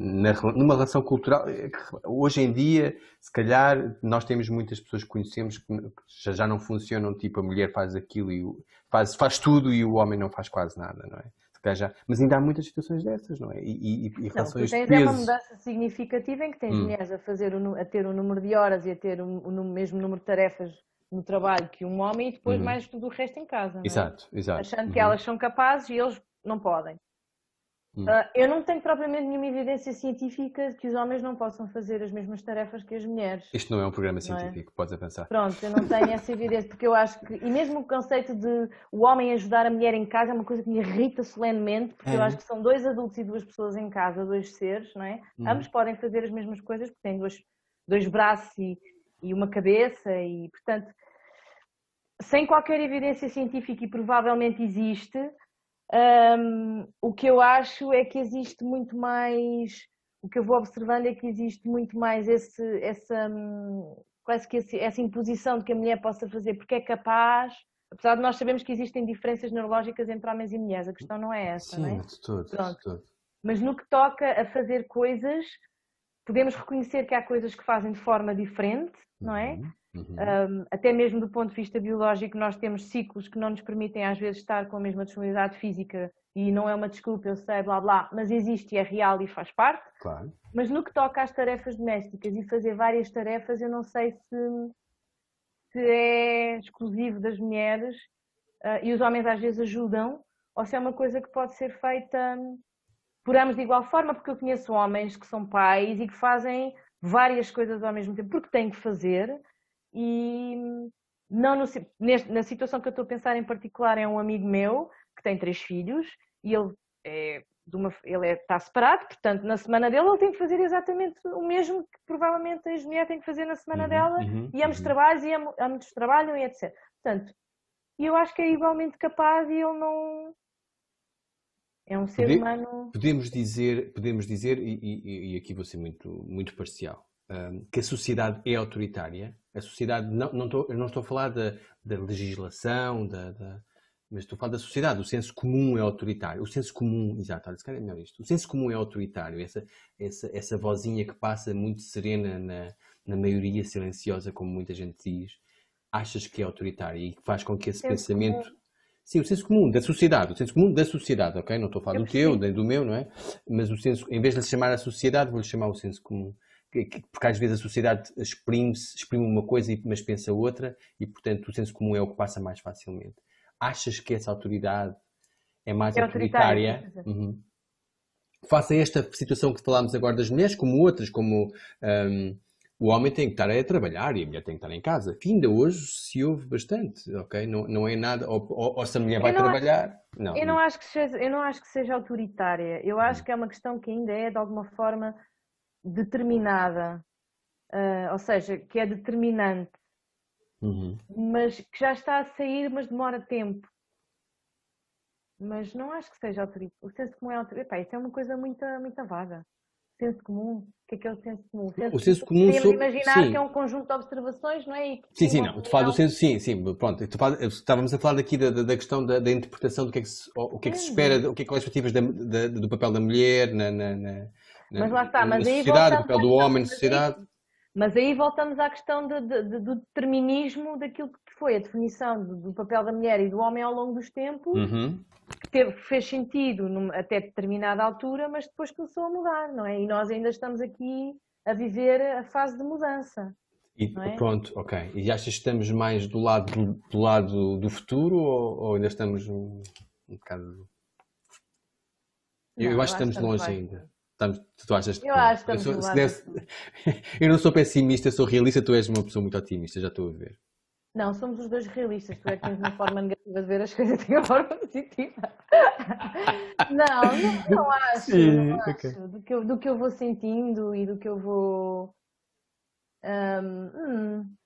Speaker 1: na, numa relação cultural? É hoje em dia, se calhar, nós temos muitas pessoas que conhecemos que já, já não funcionam, tipo, a mulher faz aquilo e faz, faz tudo e o homem não faz quase nada, não é? Já, mas ainda há muitas situações dessas, não é? E, e, e relações
Speaker 2: não, tens é uma mudança significativa em que tens hum. mulheres a, fazer o, a ter o número de horas e a ter o, um, mesmo número de tarefas no trabalho que um homem e depois uhum. mais tudo o resto em casa.
Speaker 1: Exato,
Speaker 2: é?
Speaker 1: exato.
Speaker 2: Achando uhum. que elas são capazes e eles não podem. Uhum. Uh, eu não tenho propriamente nenhuma evidência científica de que os homens não possam fazer as mesmas tarefas que as mulheres.
Speaker 1: Isto não é um programa é? científico, é? podes pensar.
Speaker 2: Pronto, eu não tenho essa evidência, porque eu acho que. E mesmo o conceito de o homem ajudar a mulher em casa é uma coisa que me irrita solenemente, porque eu uhum. acho que são dois adultos e duas pessoas em casa, dois seres, não é? Uhum. Ambos podem fazer as mesmas coisas, porque têm dois, dois braços e, e uma cabeça, e portanto sem qualquer evidência científica e provavelmente existe, um, o que eu acho é que existe muito mais, o que eu vou observando é que existe muito mais esse, essa, hum, quase que esse, essa imposição de que a mulher possa fazer porque é capaz, apesar de nós sabermos que existem diferenças neurológicas entre homens e mulheres, a questão não é essa,
Speaker 1: Sim,
Speaker 2: não é?
Speaker 1: de todo, de todo.
Speaker 2: Mas no que toca a fazer coisas, podemos reconhecer que há coisas que fazem de forma diferente, não é? Uhum. Uhum. Um, até mesmo do ponto de vista biológico, nós temos ciclos que não nos permitem às vezes estar com a mesma disponibilidade física e não é uma desculpa, eu sei, blá blá, mas existe e é real e faz parte.
Speaker 1: Claro.
Speaker 2: Mas no que toca às tarefas domésticas e fazer várias tarefas, eu não sei se, se é exclusivo das mulheres uh, e os homens às vezes ajudam, ou se é uma coisa que pode ser feita por ambos de igual forma, porque eu conheço homens que são pais e que fazem várias coisas ao mesmo tempo, porque têm que fazer, e não no, neste, na situação que eu estou a pensar em particular é um amigo meu que tem três filhos e ele é uma, ele é, está separado, portanto, na semana dele ele tem que fazer exatamente o mesmo que provavelmente a ex-mulher tem que fazer na semana uhum, dela, uhum, e ambos uhum. trabalham, e ambos trabalham, e etc. Portanto, eu acho que é igualmente capaz e ele não. É um ser Pode, humano.
Speaker 1: Podemos dizer, podemos dizer e, e, e, aqui vou ser muito, muito parcial, um, que a sociedade é autoritária a sociedade, não, não estou, não estou a falar da, da legislação, da, da, mas estou a falar da sociedade. O senso comum é autoritário. O senso comum, exato, se calhar é melhor isto. O senso comum é autoritário. Essa, essa, essa vozinha que passa muito serena na, na maioria silenciosa, como muita gente diz, achas que é autoritária e faz com que esse senso pensamento. Comum. Sim, o senso comum da sociedade, o senso comum da sociedade, ok? Não estou a falar eu do teu, nem do meu, não é? Mas o senso, em vez de lhe chamar a sociedade, vou-lhe chamar o senso comum porque às vezes a sociedade exprime, exprime uma coisa, mas pensa outra, e portanto o senso comum é o que passa mais facilmente. Achas que essa autoridade é mais é autoritária? Uhum. Face a esta situação que falámos agora das mulheres, como outras, como um, o homem tem que estar a trabalhar e a mulher tem que estar em casa, que ainda hoje se ouve bastante, ok? Não, não é nada, ou, ou, ou se a mulher vai trabalhar.
Speaker 2: Acho, não. Eu, não acho que seja, eu não acho que seja autoritária, eu acho uhum. que é uma questão que ainda é de alguma forma determinada, uh, ou seja, que é determinante, uhum. mas que já está a sair, mas demora tempo. Mas não acho que seja autoritário. O senso comum é autoritário. Isso é uma coisa muito, muito vaga. O senso comum. O que é que é o senso comum? O senso,
Speaker 1: o senso comum
Speaker 2: Podemos sobre... imaginar sim. que é um conjunto de observações, não é?
Speaker 1: sim, sim, não. Tu falas do senso, sim, sim. Pronto. Fala, estávamos a falar aqui da, da questão da, da, interpretação do que é que se, o que é que se espera, o que é que são as expectativas do papel da mulher na, na, na
Speaker 2: mas lá está, mas
Speaker 1: aí
Speaker 2: sociedade,
Speaker 1: o papel do homem sociedade.
Speaker 2: Mas aí voltamos à questão de, de, de, do determinismo daquilo que foi a definição do, do, papel da mulher e do homem ao longo dos tempos,
Speaker 1: uhum.
Speaker 2: que teve, fez sentido num, até determinada altura, mas depois começou a mudar, não é? E nós ainda estamos aqui a viver a fase de mudança.
Speaker 1: E, é? Pronto, ok. E achas que estamos mais do lado do, do lado do futuro ou, ou ainda estamos um, um bocado. Não, eu, eu acho que estamos longe ainda. Tu achas
Speaker 2: que. Eu acho que estamos eu,
Speaker 1: deve... *laughs* eu não sou pessimista, sou realista, tu és uma pessoa muito otimista, já estou a ver.
Speaker 2: Não, somos os dois realistas. Tu é que tens uma forma negativa de ver as coisas *laughs* e uma forma positiva. *laughs* Não, não, não acho. Sim, não acho. Okay. Do, que eu, do que eu vou sentindo e do que eu vou. Um, hum,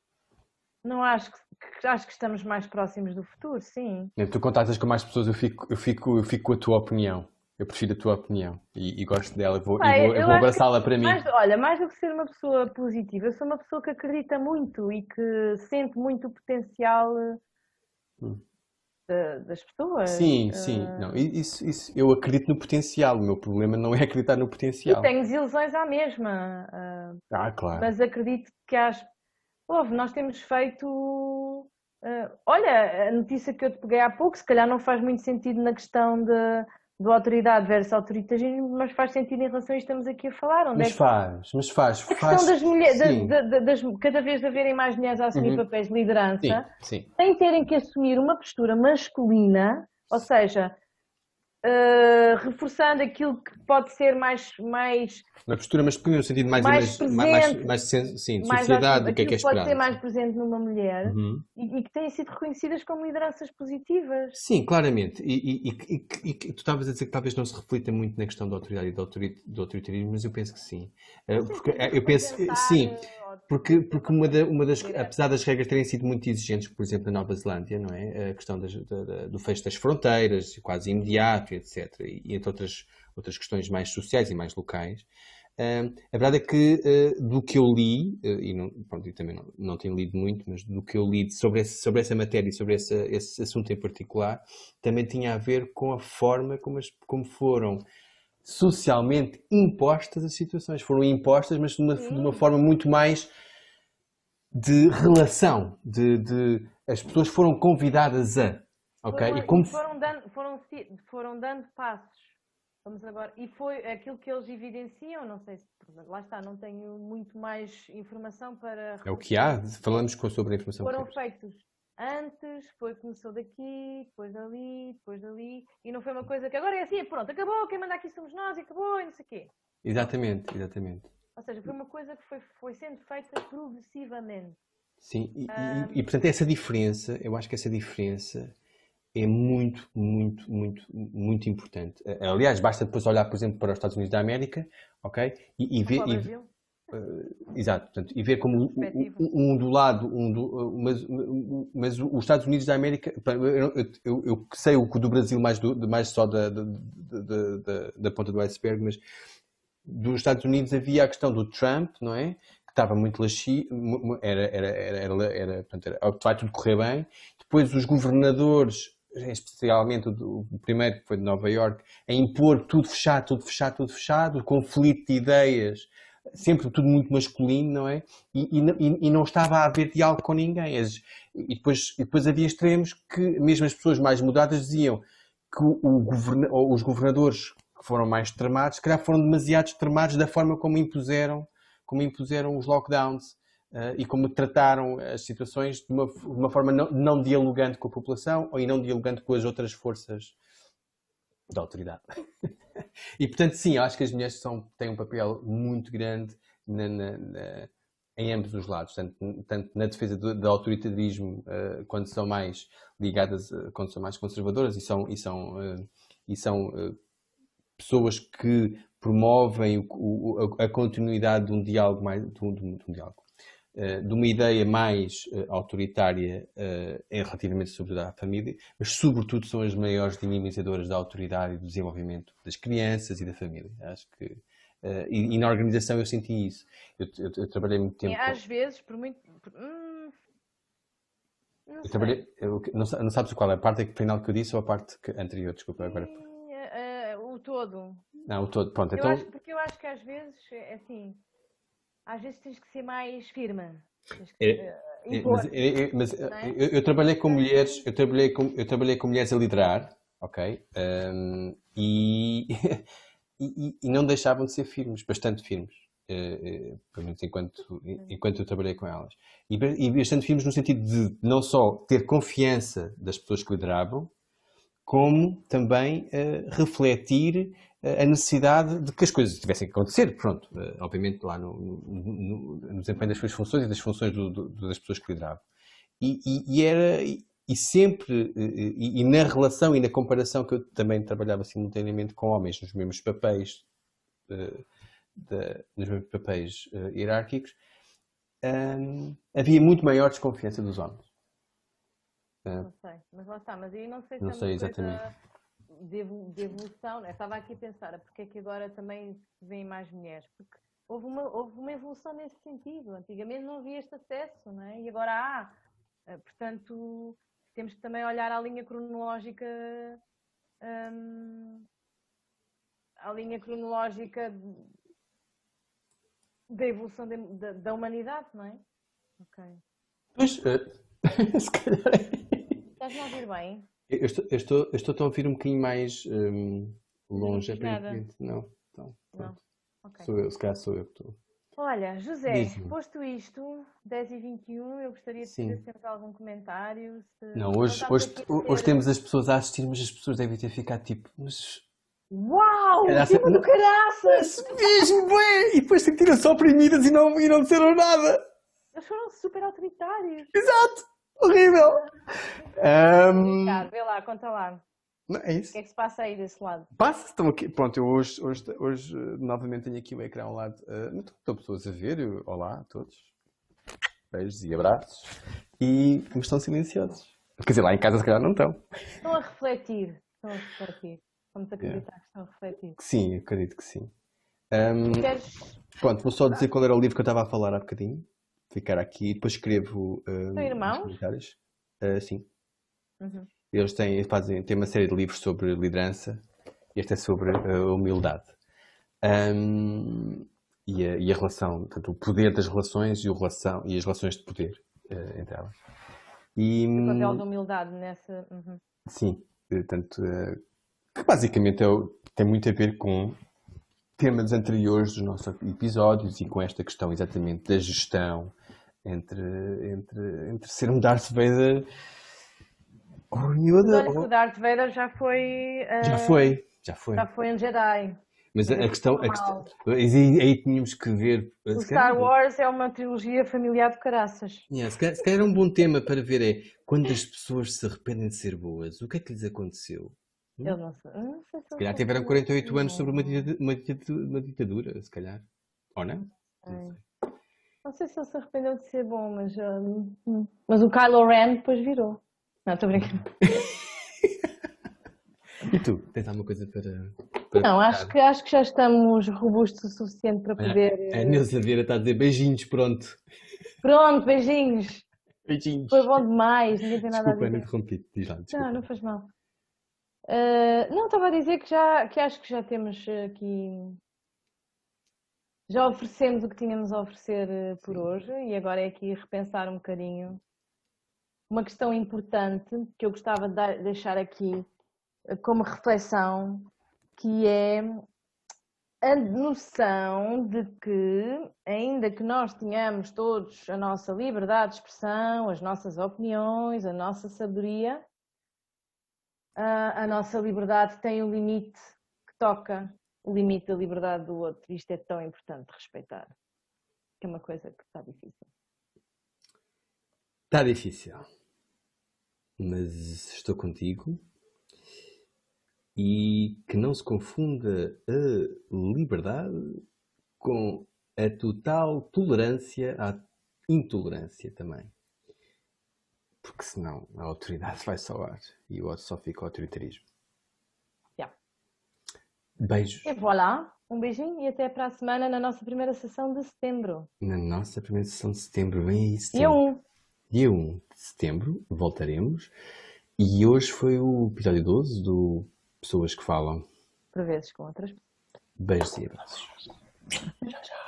Speaker 2: não acho que, acho que estamos mais próximos do futuro, sim.
Speaker 1: Tu contactas com mais pessoas, eu fico, eu fico, eu fico com a tua opinião. Eu prefiro a tua opinião e, e gosto dela vou, vou, vou abraçá-la para mim.
Speaker 2: Mais, olha, mais do que ser uma pessoa positiva, eu sou uma pessoa que acredita muito e que sente muito o potencial hum. das pessoas.
Speaker 1: Sim, sim. Uh... Não, isso, isso, eu acredito no potencial. O meu problema não é acreditar no potencial.
Speaker 2: E tenho ilusões à mesma.
Speaker 1: Uh... Ah, claro.
Speaker 2: Mas acredito que as. Ouve, nós temos feito. Uh, olha, a notícia que eu te peguei há pouco, se calhar não faz muito sentido na questão de do autoridade versus autoritarismo, mas faz sentido em relação a isto que estamos aqui a falar.
Speaker 1: Onde mas é que... faz, mas faz.
Speaker 2: A questão faz, das mulheres, da, da, das, cada vez de haverem mais mulheres a assumir uhum. papéis de liderança, sim, sim. sem terem que assumir uma postura masculina, ou seja, uh, reforçando aquilo que pode ser mais, mais
Speaker 1: uma postura masculina no sentido mais, mais, mais, mais, mais sim, de sociedade, do que é que é esperado.
Speaker 2: pode ser mais presente numa mulher uhum. e, e, que têm sido reconhecidas como lideranças positivas.
Speaker 1: Sim, claramente. E, e, e, tu estavas a dizer que talvez não se reflita muito na questão da autoridade e do, do autoritarismo, mas eu penso que sim. Eh, porque, eh, eu penso, sim, porque, porque uma, da, uma das, apesar das regras terem sido muito exigentes, por exemplo, na Nova Zelândia, não é? A questão das, da, do fecho das fronteiras, quase imediato, etc. E, entre outras, outras questões mais sociais e mais locais, Uh, a verdade é que uh, do que eu li, uh, e, não, pronto, também não, não, tenho lido muito, mas do que eu li sobre, esse, sobre essa matéria e sobre essa, esse assunto em particular, também tinha a ver com a forma como, as, como foram socialmente impostas as situações. Foram impostas, mas de uma, de uma forma muito mais de relação, de, de, as pessoas foram convidadas a. ok
Speaker 2: Foram, e como... foram, dando, foram, foram dando passos Vamos agora. E foi aquilo que eles evidenciam, não sei se. Lá está, não tenho muito mais informação para.
Speaker 1: É o que há, falamos sobre a informação
Speaker 2: Foram feitos antes, foi, começou daqui, depois dali, depois dali, e não foi uma coisa que agora é assim, pronto, acabou, quem manda aqui somos nós e acabou e não sei o quê.
Speaker 1: Exatamente, exatamente.
Speaker 2: Ou seja, foi uma coisa que foi, foi sendo feita progressivamente.
Speaker 1: Sim, e, um... e, e portanto essa diferença, eu acho que essa diferença é muito, muito, muito, muito importante. Aliás, basta depois olhar, por exemplo, para os Estados Unidos da América, ok?
Speaker 2: E, e ver.
Speaker 1: E, uh, exato, portanto, e ver como um, um, do lado, um do, mas, mas os Estados Unidos da América, eu, eu, eu sei o do Brasil mais, do, mais só da, da, da, da, ponta do iceberg, mas dos Estados Unidos havia a questão do Trump, não é? Que estava muito laxi, era, era, era, era, era, portanto, era, vai tudo correr bem. Depois os governadores especialmente o, o, primeiro que foi de Nova York, a impor tudo fechado, tudo fechado, tudo fechado, o conflito de ideias, sempre tudo muito masculino, não é? E, e, e não estava a haver diálogo com ninguém. E depois, e depois havia extremos que mesmo as pessoas mais mudadas diziam que governa, os governadores que foram mais extremados, se calhar foram demasiado extremados da forma como impuseram, como impuseram os lockdowns uh, e como trataram as situações de uma, de uma forma não, não, dialogante com a população ou e não dialogante com as outras forças da autoridade. *laughs* e portanto, sim, acho que as mulheres são, têm um papel muito grande na, na, na, em ambos os lados, tanto, tanto na defesa do, do autoritarismo, uh, quando são mais ligadas, uh, quando são mais conservadoras e são, e são, e são pessoas que promovem o, o, a continuidade de um diálogo mais de um, de um diálogo de uma ideia mais uh, autoritária uh, em relativamente sobretudo à família, mas sobretudo são as maiores dinamizadoras da autoridade e do desenvolvimento das crianças e da família. Acho que uh, e, e, na organização eu senti isso. Eu, eu, eu trabalhei muito tempo. E
Speaker 2: às vezes, por muito. Por... Hum...
Speaker 1: Não, eu trabalhei, eu, não, não, sabes qual é a parte final que eu disse ou a parte que, anterior? Desculpa, agora.
Speaker 2: o todo.
Speaker 1: Não, o todo. Pronto,
Speaker 2: eu
Speaker 1: então.
Speaker 2: Acho, porque eu acho que às vezes, é assim às vezes tens que ser mais firme. Que, é,
Speaker 1: mas, é, mas eu, eu, trabalhei com mulheres, eu trabalhei com, eu trabalhei com mulheres a liderar, ok? Um, *laughs* e, e, e, não deixavam de ser firmes, bastante firmes. Uh, uh, pelo menos enquanto, enquanto eu trabalhei com elas. E, e bastante firmes no sentido de não só ter confiança das pessoas que lideravam, como também uh, refletir uh, a necessidade de que as coisas tivessem que acontecer. Pronto, uh, obviamente lá no, no, no, desempenho das suas funções e das funções do, do, das pessoas que lideravam. E, e, e, era, e sempre, e, e, na relação e na comparação que eu também trabalhava simultaneamente com homens nos mesmos papéis, de, nos mesmos papéis hierárquicos, um, havia muito maior desconfiança dos homens.
Speaker 2: É. Não sei, mas lá está, mas aí não sei se
Speaker 1: não é sei exatamente.
Speaker 2: De, de evolução, né? estava aqui a pensar, porque é que agora também se vêem mais mulheres? Porque houve uma, houve uma evolução nesse sentido. Antigamente não havia este acesso, não é? E agora há. Eh, portanto, temos que também olhar à linha cronológica. Hum, à linha cronológica da evolução de, da, da humanidade, não é? Ok.
Speaker 1: Pois, uh, *laughs* se calhar é
Speaker 2: Estás-me a ouvir bem?
Speaker 1: Eu estou, eu estou, eu estou a ouvir um bocadinho mais um, longe, aparentemente. Não, então, não. Okay. Sou eu, se calhar sou eu que estou.
Speaker 2: Olha, José, posto isto, 10 e 21 eu gostaria de Sim. ter sempre algum comentário.
Speaker 1: Não, hoje, hoje, hoje temos as pessoas a assistir, mas as pessoas devem ter ficado tipo. Mas...
Speaker 2: Uau! Cima do caraças!
Speaker 1: Mesmo, bué! E depois sentiram-se oprimidas e não, e não disseram nada!
Speaker 2: Eles foram super autoritários!
Speaker 1: Exato! Horrível! Um...
Speaker 2: vê lá, conta lá.
Speaker 1: Não, é isso.
Speaker 2: O que é que se passa aí desse lado?
Speaker 1: Passa, estão aqui. Pronto, eu hoje, hoje, hoje novamente tenho aqui o ecrã ao lado. Uh, estão pessoas a ver. Eu, olá a todos. Beijos e abraços. E mas estão silenciosos. Quer dizer, lá em casa se calhar não estão.
Speaker 2: Estão a refletir. Estão a refletir. Vamos acreditar yeah. que estão a refletir.
Speaker 1: Sim, acredito que sim. Um, Queres... Pronto, vou só dizer qual era o livro que eu estava a falar há bocadinho ficar aqui. Depois escrevo
Speaker 2: uh, irmãos?
Speaker 1: comentários. Uh, sim. Uhum. Eles têm, fazem, têm uma série de livros sobre liderança. Este é sobre a humildade. Um, e, a, e, a, relação, portanto, o poder das relações e, o relação, e as relações de poder uh, entre elas.
Speaker 2: E, o papel da humildade nessa. Uhum.
Speaker 1: Sim, portanto, uh, que basicamente é, tem muito a ver com temas anteriores dos nossos episódios e com esta questão exatamente da gestão, entre, entre, entre ser um Darth Vader
Speaker 2: ou Yoda. Ou... O Darth Vader já foi.
Speaker 1: Uh... Já foi, já foi.
Speaker 2: Já foi um Jedi.
Speaker 1: Mas a, a questão, a questão aí, aí, tínhamos que ver.
Speaker 2: O Star Wars é uma trilogia familiar de caraças.
Speaker 1: Yeah, se, calhar, se calhar um bom tema para ver é quando as pessoas se arrependem de ser boas, o que é que lhes aconteceu?
Speaker 2: Hum? Eu não sei. não sei se,
Speaker 1: se calhar tiveram 48 anos sobre uma uma ditadura, uma ditadura se calhar. Ou não?
Speaker 2: Não sei. Não sei se ele se arrependeu de ser bom, mas, uh, mas o Kylo Ren depois virou. Não, estou brincando. *laughs*
Speaker 1: e tu, tens alguma coisa para.
Speaker 2: para não, acho que, acho que já estamos robustos o suficiente para poder.
Speaker 1: A, a Nilza Vieira está a dizer beijinhos, pronto.
Speaker 2: Pronto, beijinhos.
Speaker 1: Beijinhos.
Speaker 2: Foi bom demais, ninguém tem nada
Speaker 1: desculpa,
Speaker 2: a dizer.
Speaker 1: interrompi diz lá, desculpa.
Speaker 2: Não, não faz mal. Uh, não, estava a dizer que já que acho que já temos aqui já oferecemos o que tínhamos a oferecer eh, por Sim. hoje e agora é aqui repensar um bocadinho uma questão importante que eu gostava de deixar aqui eh, como reflexão, que é a noção de que, ainda que nós tenhamos todos a nossa liberdade de expressão, as nossas opiniões, a nossa sabedoria, a nossa liberdade tem um limite que toca o limite da liberdade do outro. Isto é tão importante respeitar, que é uma coisa que está difícil.
Speaker 1: Está difícil, mas estou contigo e que não se confunda a liberdade com a total tolerância à intolerância também. Porque senão a autoridade *laughs* vai soar e o outro só fica o autoritarismo. Beijos.
Speaker 2: E voilà. Um beijinho e até para a semana na nossa primeira sessão de setembro.
Speaker 1: Na nossa primeira sessão de setembro, bem aí,
Speaker 2: setembro. Dia 1.
Speaker 1: Dia 1 de setembro, voltaremos. E hoje foi o episódio 12 do Pessoas que Falam.
Speaker 2: Por vezes com outras.
Speaker 1: Beijos e abraços. tchau, tchau.